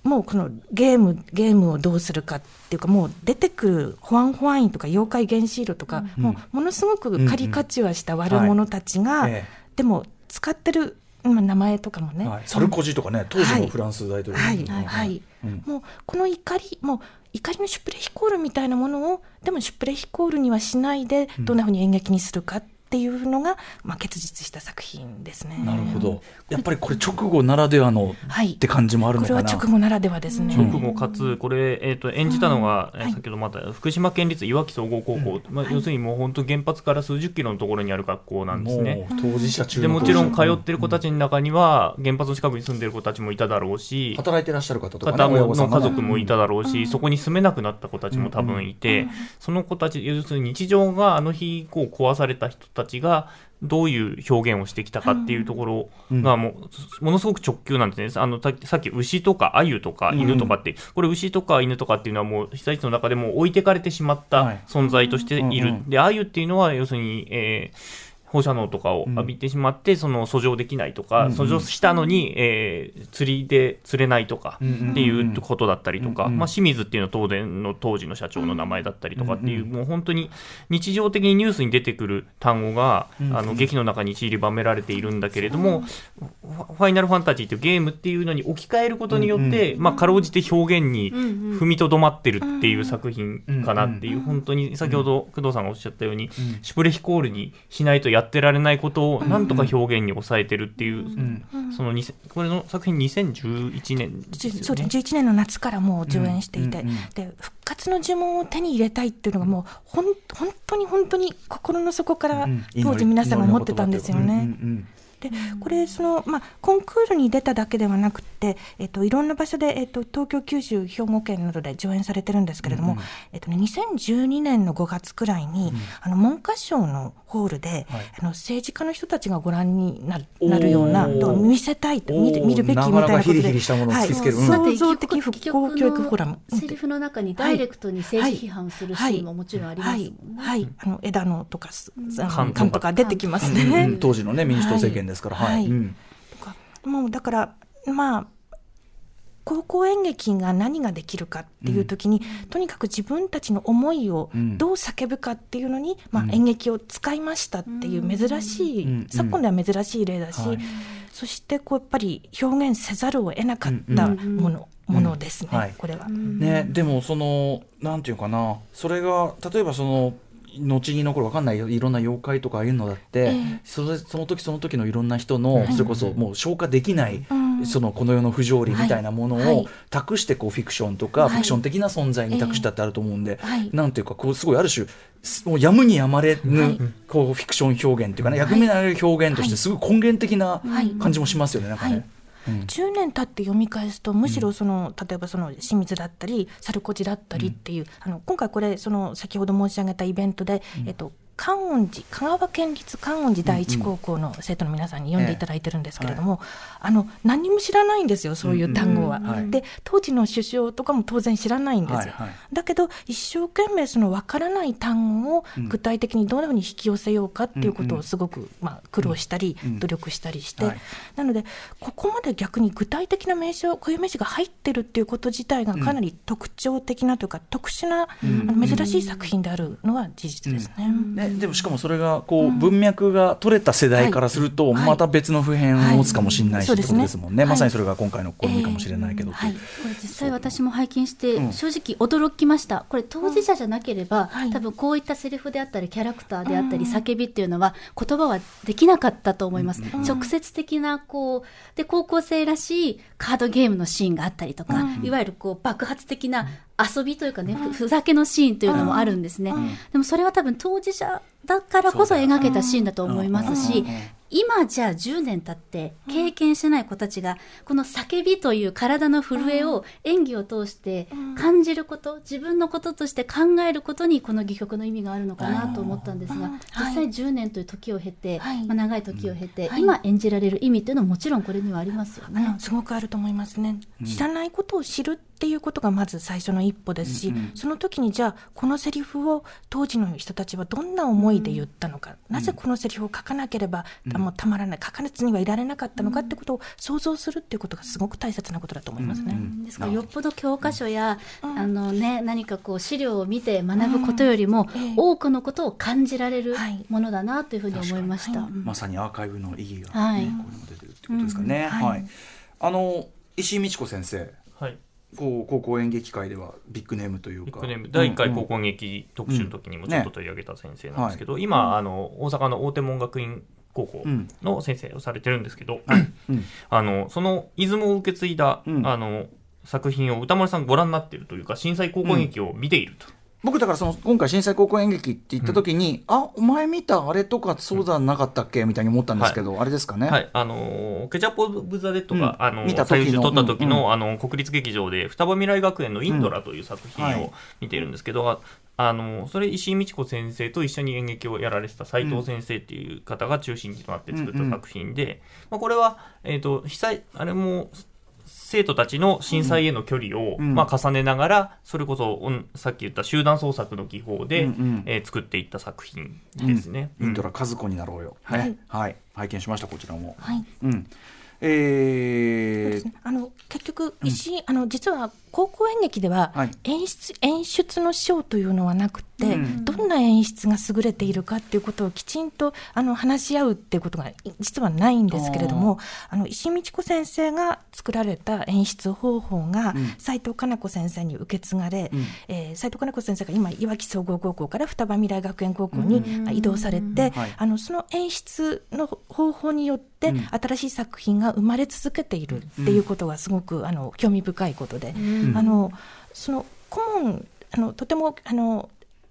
もうこのゲームゲームをどうするかっていうかもう出てくるホワンホワインとか妖怪原子炉とか、うん。もうものすごくカリカチュアした悪者たちが、はいえでも使ってる、まあ、名前とかもね、はい。サルコジとかね、当時のフランス大統領。はい、うん。はい、うん。もうこの怒り、もう怒りのシュプレヒコールみたいなものを、でもシュプレヒコールにはしないで、どんなふうに演劇にするかっていうのが、まあ、結実した作品ですね。なるほど。やっぱりこれ直後ならではのはい。って感じもあるこれはのかな。直後ならではですね。直後かつ、これ、えー、と演じたのが、えーはい。先ほどまた福島県立いわき総合高校、まあ、要するにもう本当、原発から数十キロのところにある学校なんですね。当事者中でのもちろん通ってる子たちの中には、原発の近くに住んでる子たちもいただろうし、働いてらっしゃる方とかね、方もの家族もいただろうし、そこに住めなくなった子たちも多分いて、その子たち、要するに日常があの日こう壊された人たちが、どういう表現をしてきたかっていうところがもう、ものすごく直球なんですね。あの、ささっき牛とか鮎とか犬とかって、これ牛とか犬とかっていうのはもう被災地の中でも置いてかれてしまったはい。存在としている。で、鮎っていうのは要するに、えー放射能とかを浴びてしまって、その遡上できないとか、うん遡上したのに、えー釣りで釣れないとかうんっていうことだったりとか、うんうんまあ、清水っていうのは東電の当時の社長の名前だったりとかっていう、うんもう本当に日常的にニュースに出てくる単語が、うんあの劇の中に散りばめられているんだけれども、ファファイナルファンタジーっていうゲームっていうのに置き換えることによって、まあ、かろうじて表現に踏みとどまってるっていう作品かなっていう、本当に先ほど工藤さんがおっしゃったように、シュプレヒコールにしないとやってられないことをなんとか表現に抑えてるっていう、んその2000これの作品2011年ですよね。そうです11年の夏からもう上演していて、うんうんうん。で復活の呪文を手に入れたいっていうのがもうほん本当に本当に心の底からうん当時皆さんが思ってたんですよね。うんうんでこれその、まあ、コンクールに出ただけではなくて、えっと、いろんな場所で、えっと、東京、九州、兵庫県などで上演されてるんですけれども、えっとね、2012年の5月くらいに、あの文科省のホールで、はい。あの政治家の人たちがご覧になるなるような見せたいと見ておー。見るべきみたいなことで創造的復興教育フォーラム。セリフの中にダイレクトに政治批判するシーンももちろんありますもんね。はい、はい。あの枝野とか、すあの缶とか。缶とか出てきますうんうん。ね。うん。当時のね民主党政権ですからはい、はい。うん。もうだからまあ高校演劇が何ができるかっていう時に、とにかく自分たちの思いをうん。どう叫ぶかっていうのに、まあ、演劇を使いましたっていう珍しい、うん。昨今では珍しい例だし、はい。そしてこうやっぱり表現せざるを得なかったもの,、ものですね、うん。はい。これは。ね、でもそのなんていうかなそれが例えばその後に残るわかんないよ。いろんな妖怪とかああいうのだって、ええ。それその時その時のいろんな人の、それこそもう消化できない、うん。そのこの世の不条理みたいなものを託してこうフィクションとか、はい。フィクション的な存在に託したってあると思うんで、はい。なんていうかこうすごいある種すもうやむにやまれぬ、はい。こうフィクション表現っていうかね、役目のある表現としてすごい根源的なはい。感じもしますよね、なんかね。はい10年経って読み返すとむしろその、例えばその清水だったり猿小路だったりっていう、あの今回これその先ほど申し上げたイベントで、えっと観音寺香川県立観音寺第一高校の生徒の皆さんに読んでいただいてるんですけれども、あの何にも知らないんですよそういう単語は。で当時の首相とかも当然知らないんですよ。だけど一生懸命その分からない単語を具体的にどのように引き寄せようかっていうことをすごく、まあ、苦労したり、うん努力したりして、はい。なのでここまで逆に具体的な名称固有名詞が入ってるっていうこと自体がかなり特徴的なというか、特殊な、あの珍しい作品であるのは事実ですね。ね、でもしかもそれがこう文脈が取れた世代からするとはい。また別の普遍を持つかもしれないしってはいことですもんね、はい。まさにそれが今回の試みかもしれないけどこれ実際私も拝見してうん。正直驚きました、これ当事者じゃなければ、はい。多分こういったセリフであったりキャラクターであったり叫びっていうのは言葉はできなかったと思います、直接的なこうで高校生らしいカードゲームのシーンがあったりとか、いわゆるこう爆発的な遊びというかね、ふふざけのシーンというのもあるんですね、でもそれは多分当事者だからこそ描けたシーンだと思いますし、今じゃあ10年経って経験してない子たちがこの叫びという体の震えを演技を通して感じること自分のこととして考えることにこの戯曲の意味があるのかなと思ったんですが実際10年という時を経て、はい。まあ、長い時を経てはい。今演じられる意味というのはもちろんこれにはありますよね。すごくあると思いますね、知らないことを知るっていうことがまず最初の一歩ですし、その時にじゃあこのセリフを当時の人たちはどんな思いで言ったのか、なぜこのセリフを書かなければ、あもうたまらない書かずにはいられなかったのかってことを想像するっていうことがすごく大切なことだと思いますね。ですか？らよっぽど教科書や、あのね、何かこう資料を見て学ぶことよりも、ええ。多くのことを感じられるはい。ものだなというふうに思いました。うんまさにアーカイブの意義が、はい。ねここにも出てるってことですかね、うん。はい。あの石井美智子先生。はい。こう高校演劇界ではビッグネームというか。ビッグネーム。第1回うん高校劇特集の時にもちょっと取り上げた先生なんですけど、今あの大阪の大手門学院高校の先生をされてるんですけど、うん。*clears throat* あのその出雲を受け継いだ、うん。あの作品を歌丸さんご覧になっているというか震災高校演劇を見ていると。僕だからその今回震災高校演劇って言った時に、あお前見たあれとかそうじゃなかったっけ？みたいに思ったんですけど、あれですかね、はい、あのケチャップ・オブ・ザ・デッドが、うんあの見た時の最優秀取った時の,、うん。うんあの国立劇場で双葉未来学園のインドラという作品うんはい。を見ているんですけど、ああのそれ石井美智子先生と一緒に演劇をやられてた斉藤先生っていう方が中心となって作った作品で、まあ、これは、えー、と被災あれも生徒たちの震災への距離を、うん。まあ、重ねながらそれこそ、うんさっき言った集団創作の技法で、うんうん。えー作っていった作品ですね。インドラ和子になろうよ、ねはい、拝見しましたこちらも、はい。うんえー。ね。あの結局石井、あの実は高校演劇でははい。演出,、演出の賞というのはなくて、うんどんな演出が優れているかっていうことをきちんとあの話し合うっていうことがい実はないんですけれどもあの石井美智子先生が作られた演出方法がうん。斉藤加奈子先生に受け継がれ、うん。えー斉藤加奈子先生が今いわき総合高校から双葉未来学園高校に移動されて、はい。あのその演出の方法によってうん。新しい作品が生まれ続けているっていうことがすごくあの興味深いことで、あのその顧問あのとてもあの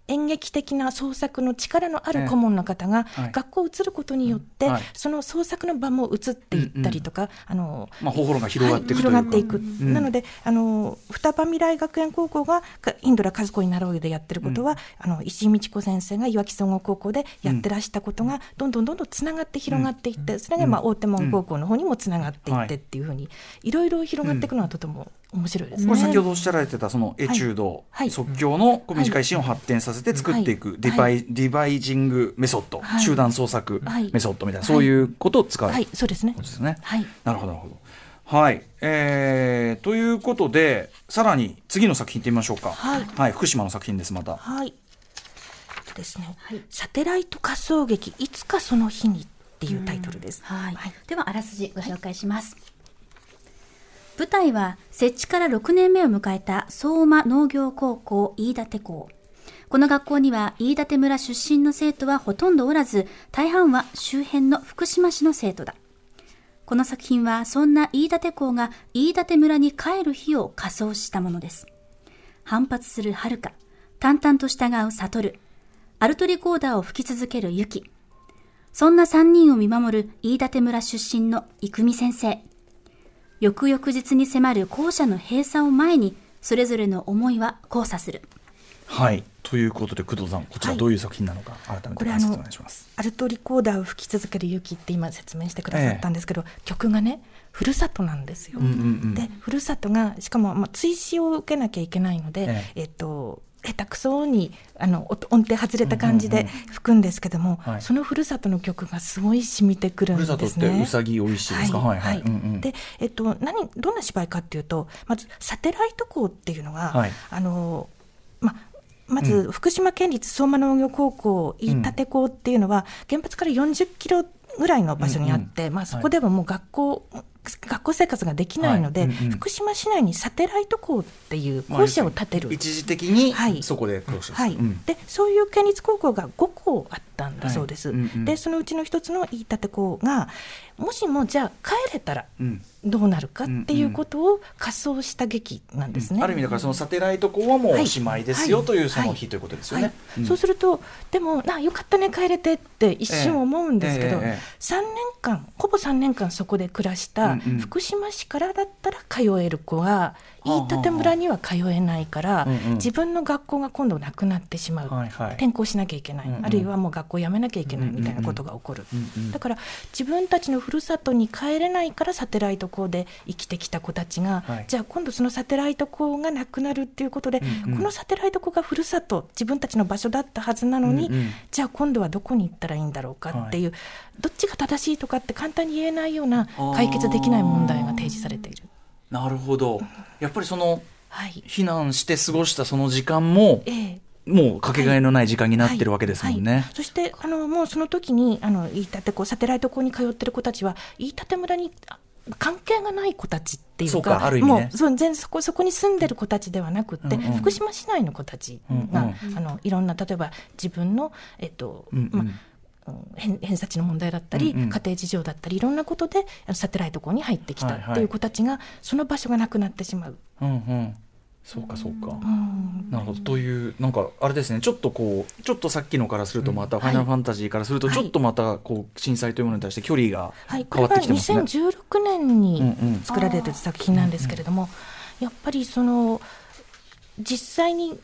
演劇的な創作の力のある顧問の方がはい。学校を移ることによって、はい。その創作の場も移っていったりとか、あのまあ、方法が広がっていく広がっていく、ん。なのであの双葉未来学園高校がかインドラ和子になろうよでやってることは、あの石井美智子先生がいわき総合高校でやってらしたことが、どんどんどんどんつながって広がっていって、それがまあ大手門高校の方にもつながっていってっていうふうに、いろいろ広がっていくのはとても面白いですね。これ先ほどおっしゃられてたそのエチュード、はい即興のこう短いシーンを発展させて作っていく、はいデバイディバイジングメソッド、はい集団創作はいメソッドみたいな、はいそういうことを使う、はい、そうですねこと。ですね。はい。なるほどなるほど。はい、えー、ということでさらに次の作品いってみましょうか。はい福島の作品ですまた。はい。ですね。サテライト仮想劇いつかその日にっていうタイトルです。はい、ではあらすじご紹介します、舞台は設置から6年目を迎えた相馬農業高校飯舘校。この学校には飯舘村出身の生徒はほとんどおらず大半は周辺の福島市の生徒だ。この作品はそんな飯舘校が飯舘村に帰る日を仮装したものです。反発する遥か淡々と従う悟るアルトリコーダーを吹き続けるユキ。そんな3人を見守る飯舘村出身の生見先生。翌々日に迫る校舎の閉鎖を前に、それぞれの思いは交差する。はいということで工藤さんこちらどういう作品なのか、改めて解説お願いします。アルトリコーダーを吹き続ける雪って今説明してくださったんですけど、曲がねふるさとなんですよ。うんうんうんでふるさとがしかも、まあ、追試を受けなきゃいけないので、ええっと下手くそにあの音音程外れた感じで吹くんですけども、はい。そのふるさとの曲がすごい染みてくるんふるですね。さとってうさぎおいしいですか？はい。はい。うんうん。で、えっと、何どんな芝居かっていうとまずサテライト校っていうのが、はい。あのままず福島県立相馬農業高校飯舘校っていうのは、原発から40キロぐらいの場所にあって、まあ、そこではもう学校、学校生活ができないので、はい。うんうん福島市内にサテライト校っていう校舎を建てる。一時的にはい。そこで教師です。はい。うん。でそういう県立高校が5校あったんだそうです、はい。うんうん。でそのうちの一つの飯舘校がもしもじゃあ帰れたらうん。どうなるかっていうことを仮想した劇なんですね。ある意味だからそのサテライト校はもうおしまいですよはい。というそのはい。日ということですよはい。ね。うん。そうするとでもなよかったね帰れてって一瞬思うんですけど、ええ。ええ。3年間ほぼ3年間そこで暮らしたうんうん。福島市からだったら通える子がはあ飯舘村には通えないから、自分の学校が今度なくなってしまう、はいはい。転校しなきゃいけない、うんうん。あるいはもう学校辞めなきゃいけないみたいなことが起こる、だから自分たちのふるさとに帰れないからサテライト校で生きてきた子たちが、はい。じゃあ今度そのサテライト校がなくなるっていうことで、うんうん。このサテライト校がふるさと自分たちの場所だったはずなのに、うんうん。じゃあ今度はどこに行ったらいいんだろうかっていう、どっちが正しいとかって簡単に言えないような解決できない問題が提示されている。なるほど。やっぱりそのはい。避難して過ごしたその時間もええ。もうかけがえのない時間になってるわけですもんはい。ねはい。そしてあのもうその時にあの飯舘校サテライト校に通ってる子たちは飯舘村にあ関係がない子たちっていうかそうかね。もう全然そこそこに住んでる子たちではなくって、うんうん。福島市内の子たちが、うんあのいろんな例えば自分の、えっとうんうん。まうん偏偏差値の問題だったり、うんうん。家庭事情だったりいろんなことでサテライト校に入ってきたはいはい。っていう子たちが、その場所がなくなってしまう。うんうん。そうかそうか。うん。なるほど。というなんかあれですね。ちょっとこうちょっとさっきのからするとまた「ファイナルファンタジー」からするとはい。ちょっとまたこう震災というものに対して距離がはい、こ変われはってきてますね。2016年うんうんに作られてる作品なんですけれども、やっぱりその実際に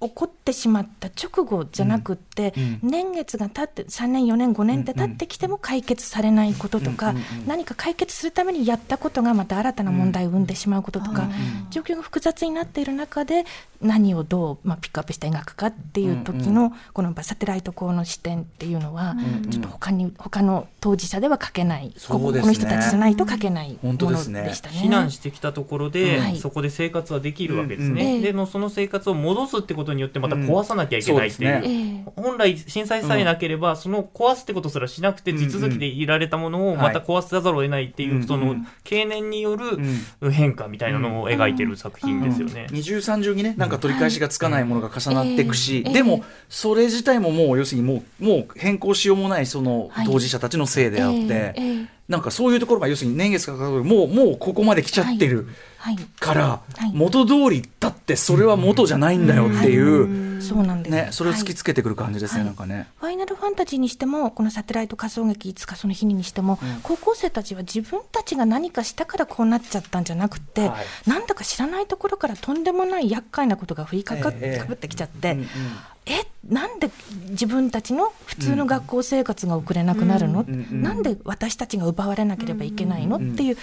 起こってしまった直後じゃなくって、うん年月が経って3年4年5年って経ってきても解決されないこととか、うんうんうん何か解決するためにやったことがまた新たな問題を生んでしまうこととか、状況が複雑になっている中で何をどう、まあ、ピックアップして描くかっていう時の、このサテライト校の視点っていうのは、ちょっと他に他の当事者では書けない、ここの人たちじゃないと書けないもの本当ですね。でしたね。避難してきたところで、はい。そこで生活はできるわけですうんね、うん。でもその生活を戻すってことによってまた壊さなきゃいけないっていう,、うんそうですええ本来震災さえなければ、その壊すってことすらしなくて地続きでいられたものをまた壊さざるを得ないっていう、はいそのうん経年による変化みたいなのを描いてる作品ですよね。二重三重にねなんか取り返しがつかないものが重なっていくし、ええ。でもそれ自体ももう要するにもうもう変更しようもないそのはい。当事者たちのせいであって、なんかそういうところが要するに年月がかかるもうもうここまで来ちゃってる。はい、から、はい。元通りだってそれは元じゃないんだよっていう、そうなんです。ね、それを突きはいつけてくる感じですね、はい。なんかね。ファイナルファンタジーにしてもこのサテライト仮想劇いつかその日ににしても、高校生たちは自分たちが何かしたからこうなっちゃったんじゃなくて、はい。なんだか知らないところからとんでもない厄介なことが降りかかっええかぶってきちゃって、うんうんえなんで自分たちの普通の学校生活が送れなくなるの、うんうんなんで私たちが奪われなければいけないの、うんっていう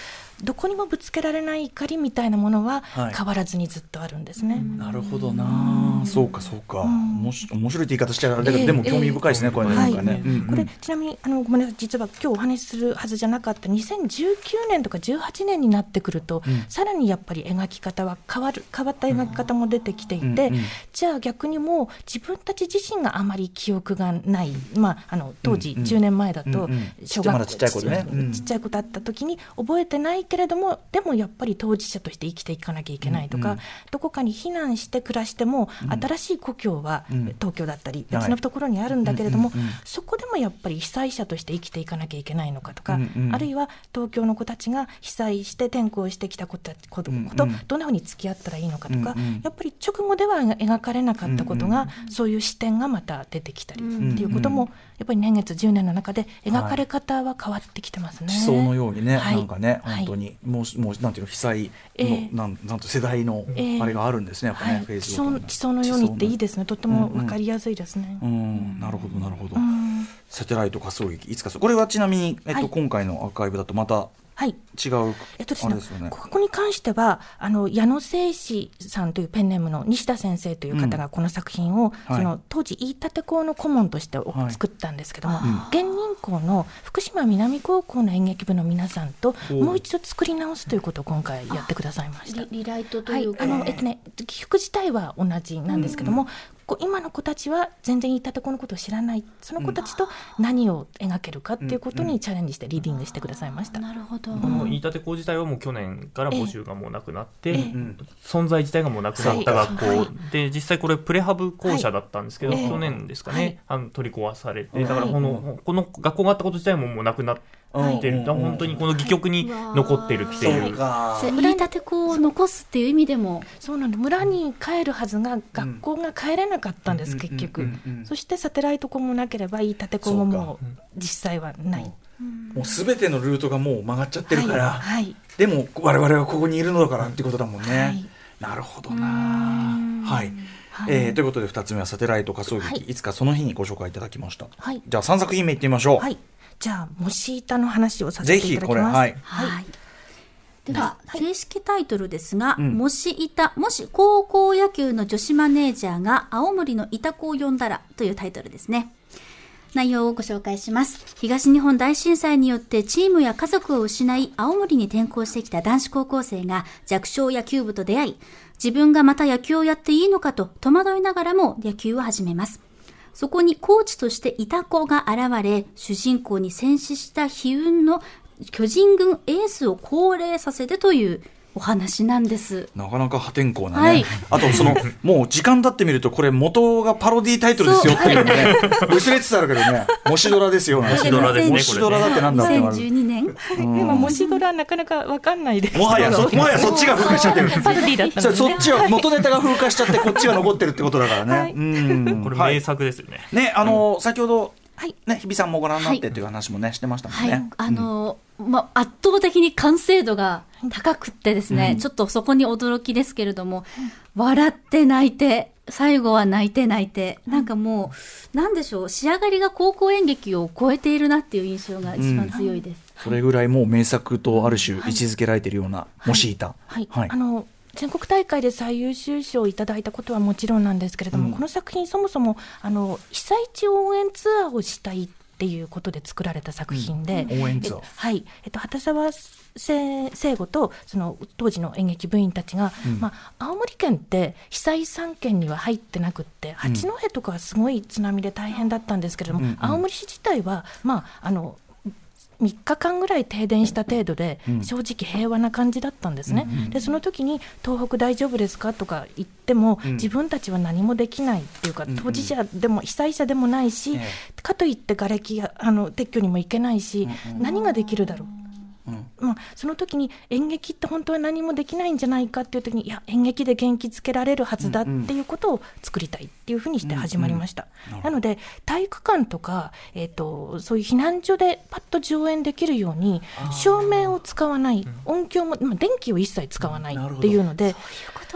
どこにもぶつけられない怒りみたいなものははい。変わらずにずっとあるんですね。なるほどな、そうかそうか、ん。もし面白いって言い方しちゃあれだけど、ええでも興味深いですね、これねなんかね、はいうんうん。これちなみにあのごめんなさい実は今日お話しするはずじゃなかった。2019年とか18年になってくると、さらにやっぱり描き方は変わる変わった描き方も出てきていて、うんうん。じゃあ逆にもう自分たち自身があまり記憶がない、まあ、あの当時うん。うん10年前だと小まだちっちゃい子でねうん。ちっちゃい子だった時に覚えてないけれどもでもやっぱり当事者として生きていかなきゃいけないとか、どこかに避難して暮らしても、新しい故郷はうん。東京だったりはい。別のところにあるんだけれども、そこでもやっぱり被災者として生きていかなきゃいけないのかとか、あるいは東京の子たちが被災して転校してきた子たち子とどんなふうに付き合ったらいいのかとか、やっぱり直後では描かれなかったことが、そういう視点点がまた出てきたりっていうことも、やっぱり年月10年の中で描かれ方は変わってきてますね。地層のようにね、はい。なんかね、はい。本当に、もう、もう、なんていうの、被災の、ええ。なん、なんと世代の、ええ。あれがあるんですね、やっぱね、はい、地層地層のようにっていいですね、とても分かりやすいですね。うん、なるほど、なるほど。うん。サテライト仮想劇、いつかそう、これはちなみに、えっと、はい。今回のアーカイブだと、またはい。違う。えっとですねあれですよね。ここに関しては、あの矢野誠司さんというペンネームの西田先生という方がこの作品を、はい。その当時、飯舘校の顧問としておはい。作ったんですけども、うん。現任校の福島南高校の演劇部の皆さんと、おもう一度作り直すということを今回やってくださいました。リリライトとはいいうか、あのえっとね、起伏自体は同じなんですけども、こう今の子たちは全然飯舘子のことを知らない。その子たちと何を描けるかっていうことにチャレンジしてリーディングしてくださいました。なるほど。この飯舘校自体はもう去年から募集がもうなくなって、存在自体がもうなくなった学校、はい。で実際これプレハブ校舎だったんですけど、はい。去年ですかね、はい。あの取り壊されて、はい。だからこの,、この学校があったこと自体ももうなくなってる、うんだから本当にこの戯曲に残ってるってそいう。う。か。せ飯舘子を残すっていう意味でも、そうなんで村に帰るはずが学校が帰れなかったんです、うん結局、うんうんうん。そしてサテライト校もなければいい建て校ももう実際はない、もうすべてのルートがもう曲がっちゃってるから、はい。はいでも我々はここにいるのだからっていうことだもんね。はい。なるほどな。はい。はい。えーということで2つ目はサテライト仮想劇、はい。い、つかその日にご紹介いただきました。はい。じゃあ3作品目いってみましょう。はいじゃあもし板の話をさせていただきますこれはい。はい。では、正式タイトルですが、んもしいた、もし高校野球の女子マネージャーが青森のいた子を呼んだらというタイトルですね。内容をご紹介します。東日本大震災によってチームや家族を失い、青森に転校してきた男子高校生が弱小野球部と出会い、自分がまた野球をやっていいのかと戸惑いながらも野球を始めます。そこにコーチとしていた子が現れ、主人公に戦死した悲運の巨人軍エースを高齢させてというお話なんです。なかなか破天荒なね。はいあと、その、もう時間経ってみると、これ元がパロディタイトルですよっていうのね、薄れつつあるけどね、もしドラですよ。もしドラですねもしドラだってなんだってのある。2012年？でももしドラなかなかわかんないですもはや、そもはやそっちが風化しちゃってる。パロディだったそっちは、元ネタが風化しちゃって、こっちが残ってるってことだからね。はいうん。これ名はい作ですよね。ね、あの、先ほど、はいね、日比さんもご覧になってっていう話もね、してましたもんはい。ね。。あの、ま、圧倒的に完成度が高くってですね、ちょっとそこに驚きですけれども、笑って泣いて、最後は泣いて泣いて、なんかもう、なんでしょう、仕上がりが高校演劇を超えているなっていう印象が一番強いです。それぐらいもう名作とある種位置づけられているような、もしいた。はい、はい。あの全国大会で最優秀賞をいただいたことはもちろんなんですけれども、うん。この作品そもそもあの被災地応援ツアーをしたいっていうことで作られた作品で、うん。応援ツアー。えはい、えっと畑沢聖聖吾とその当時の演劇部員たちが、まあ、青森県って被災3県には入ってなくって八戸とかはすごい津波で大変だったんですけれども、うん。うん。青森市自体はまああの3日間ぐらい停電した程度で、うん。正直平和な感じだったんですね、でその時に東北大丈夫ですかとか言っても、うん。自分たちは何もできないっていうか、うんうん。当事者でも被災者でもないし、えかといって瓦礫やあの撤去にも行けないし、何ができるだろう。うんまあ、その時に演劇って本当は何もできないんじゃないかっていう時にいや演劇で元気づけられるはずだっていうことを作りたいっていうふうにして始まりました、うんうん。なので体育館とか、えー、とそういう避難所でパッと上演できるように照明を使わない音響も、まあ、電気を一切使わないっていうので。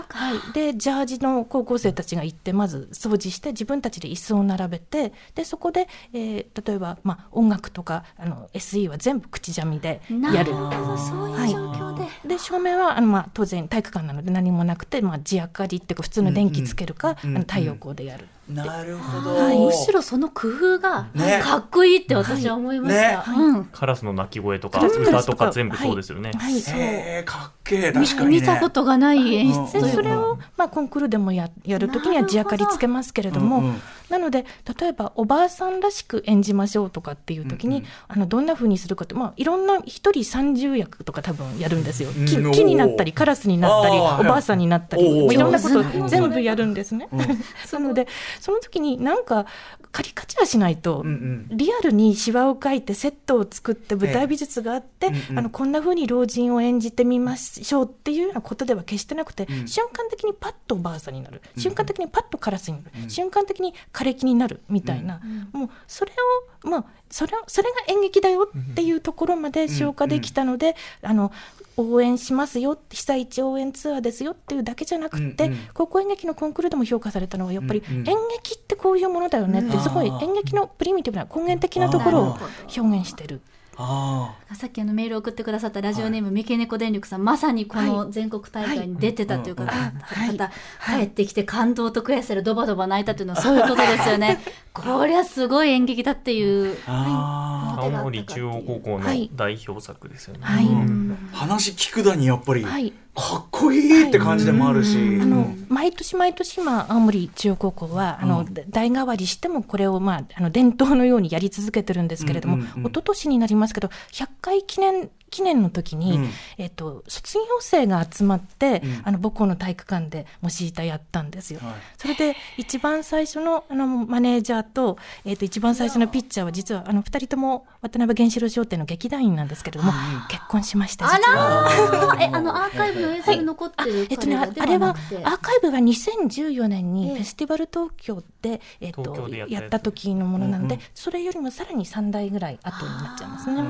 はい、でジャージの高校生たちが行ってまず掃除して自分たちで椅子を並べてでそこで、えー例えば、まあ、音楽とかあの SE は全部口三味でやる。そういう状況で。で照明はあの、まあ、当然体育館なので何もなくて、まあ、地明かりっていうか普通の電気つけるか、あの太陽光でやる。なるほど。はいむしろその工夫がね。かっこいいって私は思いました。はい。うんカラスの鳴き声とか歌とか全部そうですよね。はい、そう。へえ、かっけえ、確かに、ね。見たことがない演出というでかそれを、まあ、コンクールでもややるときには地明かりつけますけれども、うんうんなので例えばおばあさんらしく演じましょうとかっていうときに、あのどんなふうにするかって、まあ、いろんな一人30役とか多分やるんですよ、木うん。木になったりカラスになったりおばあさんになったりいろんなこと全部やるんですね。*laughs* なのでその時になんかカリカチュアしないと、リアルにシワを描いてセットを作って舞台美術があって、あのこんな風に老人を演じてみまし症っていうようなことでは決してなくて、瞬間的にパッとおばあさんになる、瞬間的にパッとカラスになる、瞬間的に枯れ木になるみたいな、もうそれを、まあ、それそれが演劇だよっていうところまで消化できたので、あの応援しますよ被災地応援ツアーですよっていうだけじゃなくて、うんうん。高校演劇のコンクールでも評価されたのはやっぱりうんうん演劇ってこういうものだよねってすごい演劇のプリミティブな根源的なところを表現してる。あさっきあのメールを送ってくださったラジオネーム、三毛猫電力さん、まさにこの全国大会に出てたというか、はい。方、帰ってきて感動と悔しさでドバドバ泣いたというのはそういうことですよね。*laughs* こりゃすごい演劇だっていう。あ青森中央高校のはい。代表作ですよね。はい。うん。ー話聞くだにやっぱり、はい。かっこいいって感じでもあるし、あの毎年毎年、今、青森中央高校は、あの代替わりしても、これを、まあ、あの伝統のようにやり続けてるんですけれども、うんうんうん。一昨年になりますけど、100回記念記念の時に、うん。えっと、卒業生が集まって、うん。あの母校の体育館で模試板やったんですよ。はい。それで一番最初のあのマネージャーと,、えっと一番最初のピッチャーは実はあの2人とも渡辺原子炉商店の劇団員なんですけれども、結婚しましたあらー。え、あのアーカイブの映像に残ってるえっとね、あれは。アーカイブは2014年にええ。フェスティバル東京で、えっとやったやつやった時のものなので、うんそれよりもさらに3代ぐらい後になっちゃいますね。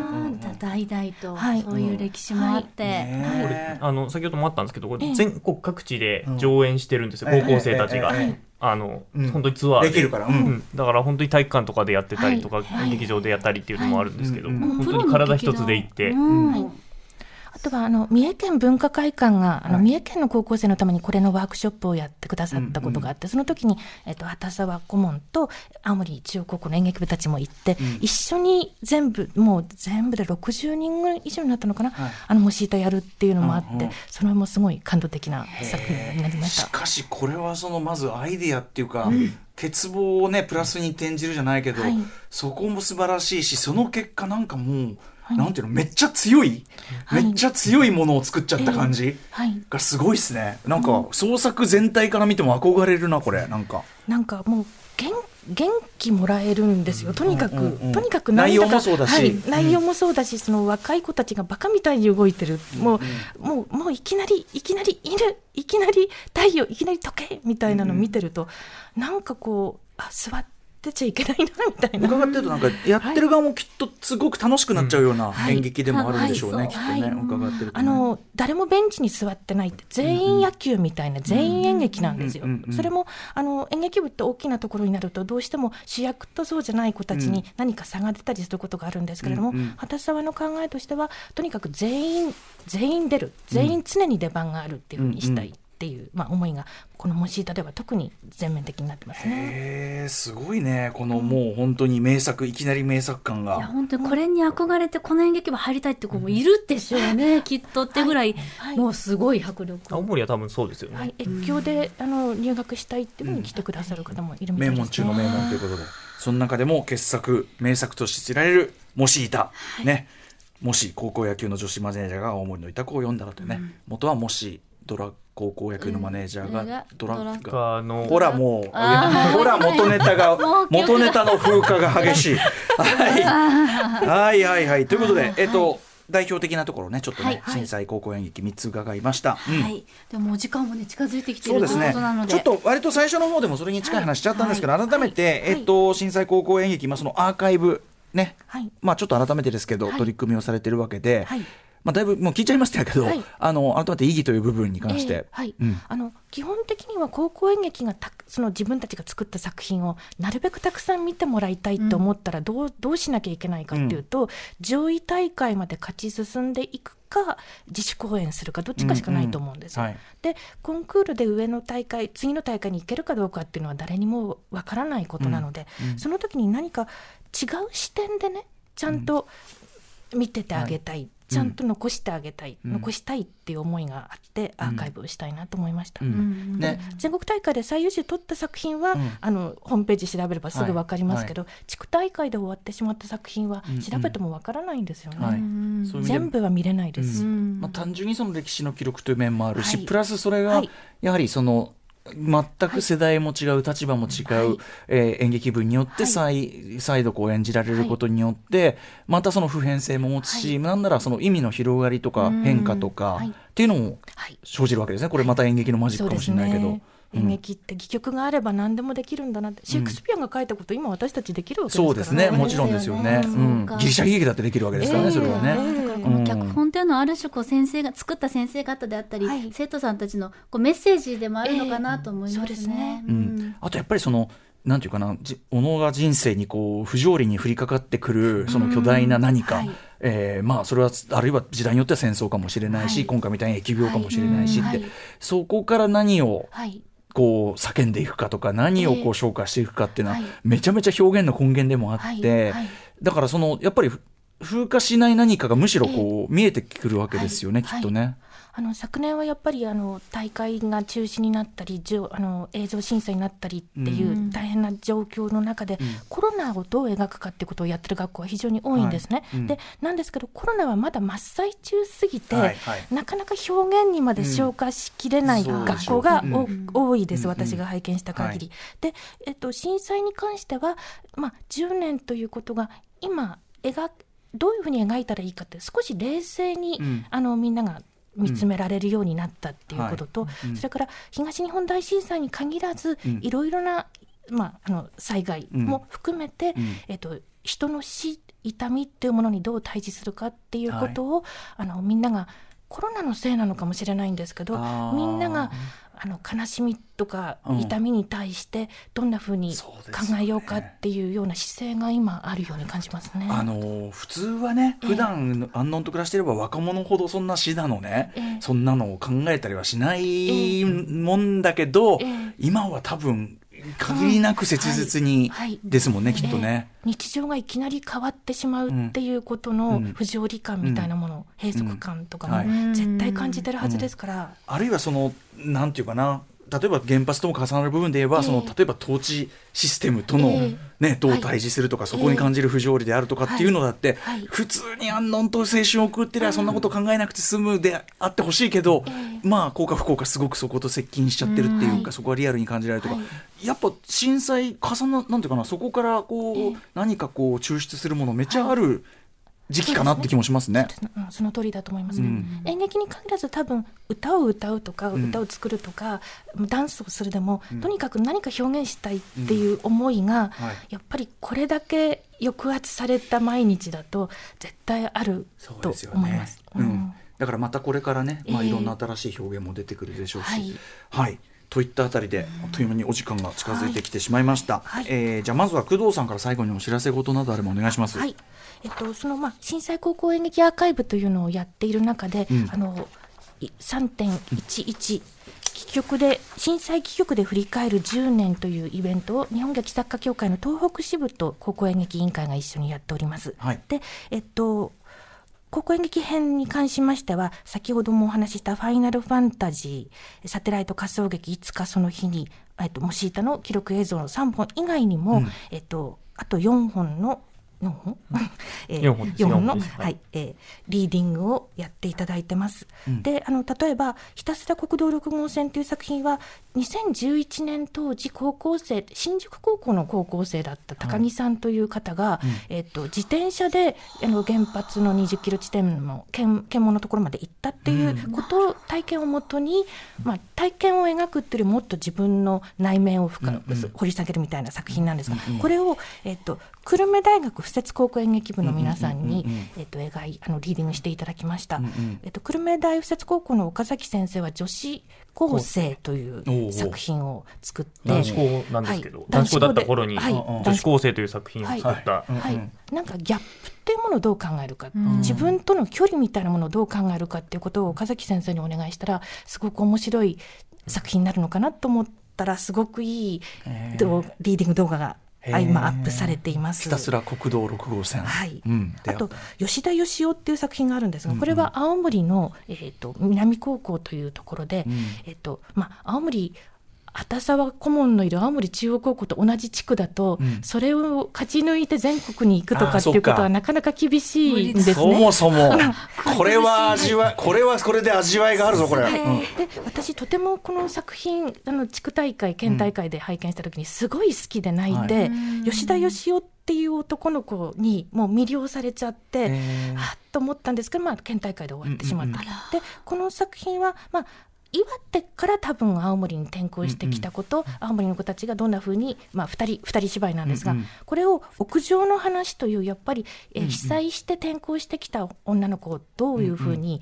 代々と、はい。そういう歴史もあって。ねこれあの先ほどもあったんですけどこれええ。全国各地で上演してるんですよ、うん高校生たちが、ええええあのうん。本当にツアーで。きるから、うん。うん。だから本当に体育館とかでやってたりとか、はい。劇場でやったりっていうのもあるんですけど、はいうん本当に体一つで行って、うんあとはあの三重県文化会館があのはい三重県の高校生のためにこれのワークショップをやってくださったことがあって、その時に、えっと、畑沢顧問と青森中央高校の演劇部たちも行って、一緒に全部もう全部で60人ぐらい以上になったのかな、はい。あの模試板やるっていうのもあって、それもすごい感動的な作品になりまし。したかしこれはそのまずアイディアっていうか、欠乏をねプラスに転じるじゃないけど、はい。そこも素晴らしいしその結果なんかもう、なんていうのめっちゃ強い、はい。めっちゃ強いものを作っちゃった感じはい。がすごいですね。なんか創作全体から見ても憧れるなこれ。なんか。なんかもう元元気もらえるんですよ、とにかく、うんうんうん。とにかく内容もそうだし。はい。うん。内容もそうだし、その若い子たちがバカみたいに動いてる、もう、もう、もういきなり、いきなり犬、いきなり太陽、いきなり時計みたいなの見てると、なんかこう、あ座ってちゃいけないなみたいな。伺ってるとなんかやってる側もきっとすごく楽しくなっちゃうようなはい。演劇でもあるんでしょうね、はい。きっとね、はい。伺ってると、ね、あの誰もベンチに座ってないって全員野球みたいな全員演劇なんですよ。それもあの演劇部って大きなところになるとどうしても主役とそうじゃない子たちに何か差が出たりすることがあるんですけれども、うんうん畑沢の考えとしてはとにかく全員全員出る。全員常に出番があるっていうふうにしたいっていう、まあ、思いがこの「モシータ」では特に全面的になってますね。へえすごいね。このもう本当に名作いきなり名作感いやが本当にこれに憧れてこの演劇部入りたいって子もいるでしょうね、きっとってぐらい、はい。もうすごい迫力。青森は多分そうですよね、はい、越境であの入学したいっていうに来てくださる方もいるみたい名です、ね。門中の名門ということで。その中でも傑作名作として知られる「もしいた」ね。もし高校野球の女子マネージャーが青森のいた子を読んだらというね、元はもしドラ高校野球のマネージャーが、うんドラドラがあのほらもうほら元ネタが元ネタの風化が激しい。はい。はいはいはい。ということでえっと代表的なところねちょっとね、はい。震災高校演劇3つ伺いました、うん。はい、でももう時間もね近づいてきているというそうですね。ことなので。ちょっと割と最初の方でもそれに近い話しちゃったんですけど、改めて、えっと、震災高校演劇、まあ、そのアーカイブね、はい。まあ、ちょっと改めてですけど、はい。取り組みをされてるわけで、はいまあ、だいぶもう聞いちゃいましたけど、はい。あの改めて意義という部分に関して、ええはい。うん。あの基本的には高校演劇がたその自分たちが作った作品をなるべくたくさん見てもらいたいと思ったらどう,、どうしなきゃいけないかっていうと、上位大会まで勝ち進んでいくか自主公演するかどっちかしかないと思うんですよ。うんうんはい。でコンクールで上の大会次の大会に行けるかどうかっていうのは誰にもわからないことなので、その時に何か違う視点でねちゃんと見ててあげたい、ちゃんと残してあげたい、残したいっていう思いがあってアーカイブをしたいなと思いました。うん。ね。全国大会で最優秀取った作品は、ん。ああのホームページ調べればすぐ分かりますけど、地区大会で終わってしまった作品は調べても分からないんですよね、はい。うん。そういう意味で全部は見れないです、うん。まあ、単純にその歴史の記録という面もあるし、はい。プラスそれがはい。やはりその全く世代も違う立場も違う、えー演劇部によって再,、再度こう演じられることによって、またその普遍性も持つし、なんならその意味の広がりとか変化とか、はい。っていうのもはい。生じるわけですね。これまた演劇のマジックかもしれないけど。演劇って戯曲があれば何でもできるんだなって、シェイクスピアが書いたこと今私たちできるわけですからそうですね。もちろんですよね、ギリシャ喜劇だってできるわけですからね、ええ。それはね。だからこの脚本っていうのはある種こう先生が作った先生方であったり、はい。生徒さんたちのこうメッセージでもあるのかなと思いますね。ええそうですね。ううん。ん、あとやっぱりそのなんていうかなじ小野が人生にこう不条理に降りかかってくるその巨大な何か、はい。えーまあそれはあるいは時代によっては戦争かもしれないし、はい。今回みたいに疫病かもしれないしって、はい。そこから何をはいこう叫んでいくかとか何をこう消化していくかっていうのははい。めちゃめちゃ表現の根源でもあって、だからそのやっぱりふ風化しない何かがむしろこう見えてくるわけですよね、はい。きっとね。あの昨年はやっぱりあの大会が中止になったりじょあの映像審査になったりっていう大変な状況の中で、コロナをどう描くかっていうことをやってる学校は非常に多いんですね。はい。うん。でなんですけどコロナはまだ真っ最中すぎて、はいはい。なかなか表現にまで消化しきれないうん。学校が多いです、うん。私が拝見した限り。で、えっと、震災に関しては、まあ、10年ということが今描どういうふうに描いたらいいかって少し冷静に、うん。あのみんなが見つめられるようになったっていうことと、はい。うん。それから東日本大震災に限らず、うん。いろいろな、まあ、あの災害も含めて、うん。えっと、人の死痛みっていうものにどう対峙するかっていうことを、あのみんながコロナのせいなのかもしれないんですけどみんながあの悲しみとかうん。痛みに対してどんなふうに考えようかっていうような姿勢が今あるように感じますね。あの普通はね普段安穏と暮らしていれば若者ほどそんな死だのね、ええ。そんなのを考えたりはしないもんだけど、ええ。今は多分限りなく切実にですもんね、きっとね。ええ。日常がいきなり変わってしまうっていうことうのん不条理感みたいなもの、閉塞感とかはい。も絶対感じてるはずですから、あるいはそのなんていうかな例えば原発とも重なる部分で言えば、ええ。その例えば統治システムとの、えね、どう対峙するとか、そこに感じる不条理であるとかっていうのだって、はい。はい。普通に安穏と青春を送ってりゃそんなこと考えなくて済むであってほしいけど、まあ効果不効果すごくそこと接近しちゃってるっていうか、はいそこはリアルに感じられるとか、はやっぱ震災重ななんていうかなそこからこう、何かこう抽出するものめっちゃある時期かなって気もしますね。うんその通りだと思いますね、うん。演劇に限らず多分歌を歌うとかん。歌を作るとか、ダンスをするでも、とにかく何か表現したいっていう思いが、はい。やっぱりこれだけ抑圧された毎日だと絶対あるとそうですよね。思います。。うん。うん。だからまたこれからね、まあ、ええ。いろんな新しい表現も出てくるでしょうし、はい。はい。といったあたりで、あっという間にお時間が近づいてきてしまいました。はいえーじゃあまずは工藤さんから最後にお知らせ事などあればお願いします。はい、えっと、そのまあ震災高校演劇アーカイブというのをやっている中で、うんあのい3.11戯曲で震災戯曲で振り返る10年というイベントを日本劇作家協会の東北支部と高校演劇委員会が一緒にやっております。はいで、えっと高校演劇編に関しましては先ほどもお話しした「ファイナルファンタジー」サテライト仮想劇いつかその日に、えっと、モシータの記録映像の3本以外にも、えっと、あと4本の4本、*laughs* えー四本です。四本はい。えーリーディングをやっていただいてます。であの例えば「ひたすら国道6号線」という作品は2011年当時高校生新宿高校の高校生だった高木さんという方が、えっと自転車であの原発の20キロ地点の検検問のところまで行ったっていうことを、体験をもとに、まあ、体験を描くっていうよりもっと自分の内面を深く掘り下げるみたいな作品なんですが、これを、えっと、久留米大学附設高校演劇部の皆さんに、えっと、描いあのリーディングしていただきました。えっと、久留米大附設高校の岡崎先生は女子高生という作品を作って男子校なんですけど、はい。男子校だった頃に、はい。女子高生という作品を作った、はい、なんかギャップっていうものをどう考えるか、自分との距離みたいなものをどう考えるかっていうことを岡崎先生にお願いしたらすごく面白い作品になるのかなと思ったらすごくいいどうリーディング動画があ今アップされています。ひたすら国道6号線。はい。うん、であと吉田義雄っていう作品があるんですが、これは青森の、えー、と南高校というところで、えーとまあ、青森畑沢顧問のいる青森中央高校と同じ地区だと、それを勝ち抜いて全国に行くとかっていうことはなかなか厳しいんですそね。もそも。これは味わい *laughs* これはこれで味わいがあるぞこれ、うん。で私とてもこの作品あの地区大会県大会で拝見した時にすごい好きで泣いて、吉田義雄っていう男の子にもう魅了されちゃって、へー。あっと思ったんですけど、まあ、県大会で終わってしまった、うん。でこの作品は、まあ、岩手から多分青森に転校してきたこと、青森の子たちがどんなふうに、まあ、2人二人芝居なんですが、うんうん。これを屋上の話というやっぱり、えー被災して転校してきた女の子をどういうふうに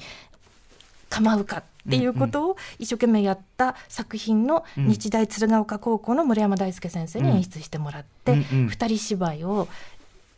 構うかっていうことを一生懸命やった作品の日大鶴ヶ丘高校の村山大輔先生に演出してもらって、うんうん。2人芝居を、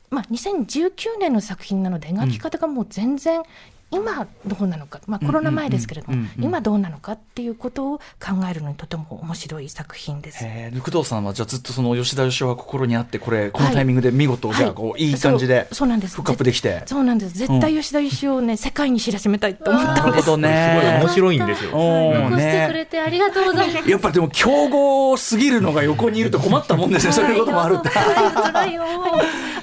まあ、2019年の作品なので描き方がもう全然今どうなのか、まあ、コロナ前ですけれども、うんうんうんうん今どうなのかっていうことを考えるのにとても面白い作品です。えー、工藤さんはじゃあずっとその吉田義雄が心にあってこれこのタイミングで見事、じゃあこういい感じでそうそうなんです。フックアップできて。そうなんです。絶対吉田義雄をね、世界に知らしめたいと思ったんです。なるほどすごいね面白いんですよ。してくねれてありがとうございます。やっぱりでも強豪すぎるのが横にいると困ったもんですね。そういうこともあるって辛い *laughs* よ。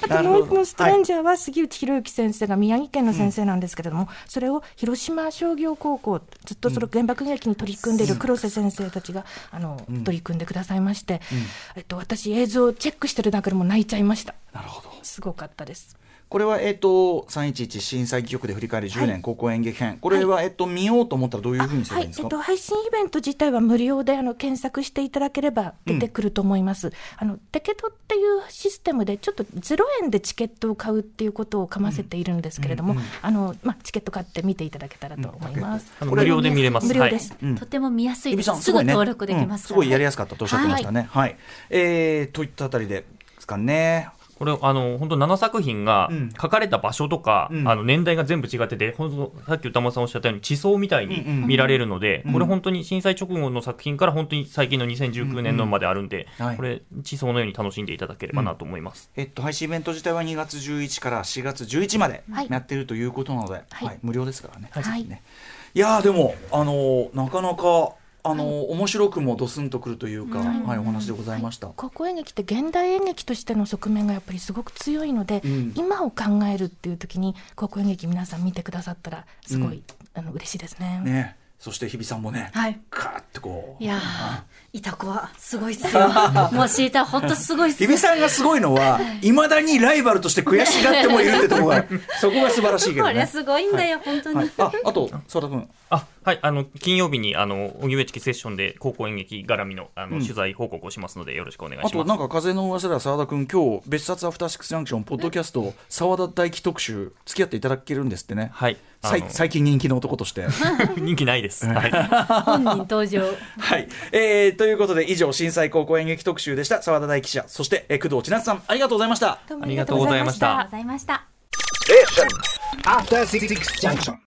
あともう一個のストレンジャーは杉内博之先生が宮城県の先生なんですけれども、それを広島商業高校ずっとその原爆劇に取り組んでいる黒瀬先生たちがあの、取り組んでくださいまして、えっと、私映像をチェックしてるだけでも泣いちゃいました。なるほど。すごかったですこれはえっ、と311震災記憶で振り返り10年、高校演劇編。これは、えっと見ようと思ったらどういうふうにすればいいんですか、はい。えっと、配信イベント自体は無料であの検索していただければ出てくると思います。あのテケトっていうシステムでちょっと0円でチケットを買うっていうことをかませているんですけれども、あのまあ、チケット買って見ていただけたらと思います。無料で見れます。無料です。うん。とても見やすいです。すぐ登録できますうん。すごいやりやすかったとおっしゃってましたね。はい、えー、といったあたりでですかねこれあの本当7作品がうん。書かれた場所とか、うん。あの年代が全部違ってて本当さっき歌丸さんおっしゃったように地層みたいにうんうん見られるので、うん。これ本当に震災直後の作品から本当に最近の2019年のまであるんで、うんはい。これ地層のように楽しんでいただければなと思います。えっと、配信イベント自体は2月11から4月11まではい。やってるということなので、はい。はい。無料ですからね。はい。ねいやーでも、あのーなかなか、あのー面白くもドスンとくるというか、はい、お話でございました。高校演劇って現代演劇としての側面がやっぱりすごく強いので、うん今を考えるっていう時に高校演劇皆さん見てくださったらすごい、うんあの嬉しいですね。ね、そして日比さんもね、はいカーってこう。いやー、いた子はすごいっすよ。*laughs* もうシータ本当すごいっすよ。日比さんがすごいのは、いまだにライバルとして悔しがってもいるってところが、そこが素晴らしいけどね。*laughs* これすごいんだよ、本当に。はい、あ、あと、澤田君。あはい、あの金曜日にあの荻上チキセッションで高校演劇絡みのあの、うん取材報告をしますのでよろしくお願いします。あとなんか風の噂では澤田君今日別冊アフターシックスジャンクションポッドキャスト澤田大樹特集付き合っていただけるんですってね。はい、あ最近人気の男として。*laughs* 人気ないです。はい。本人登場。*laughs* はい、えー、ということで以上震災高校演劇特集でした澤田大記者そして、えー工藤千夏さんありがとうございました。ありがとうございましたありがとうございました。Station. After Six Junction.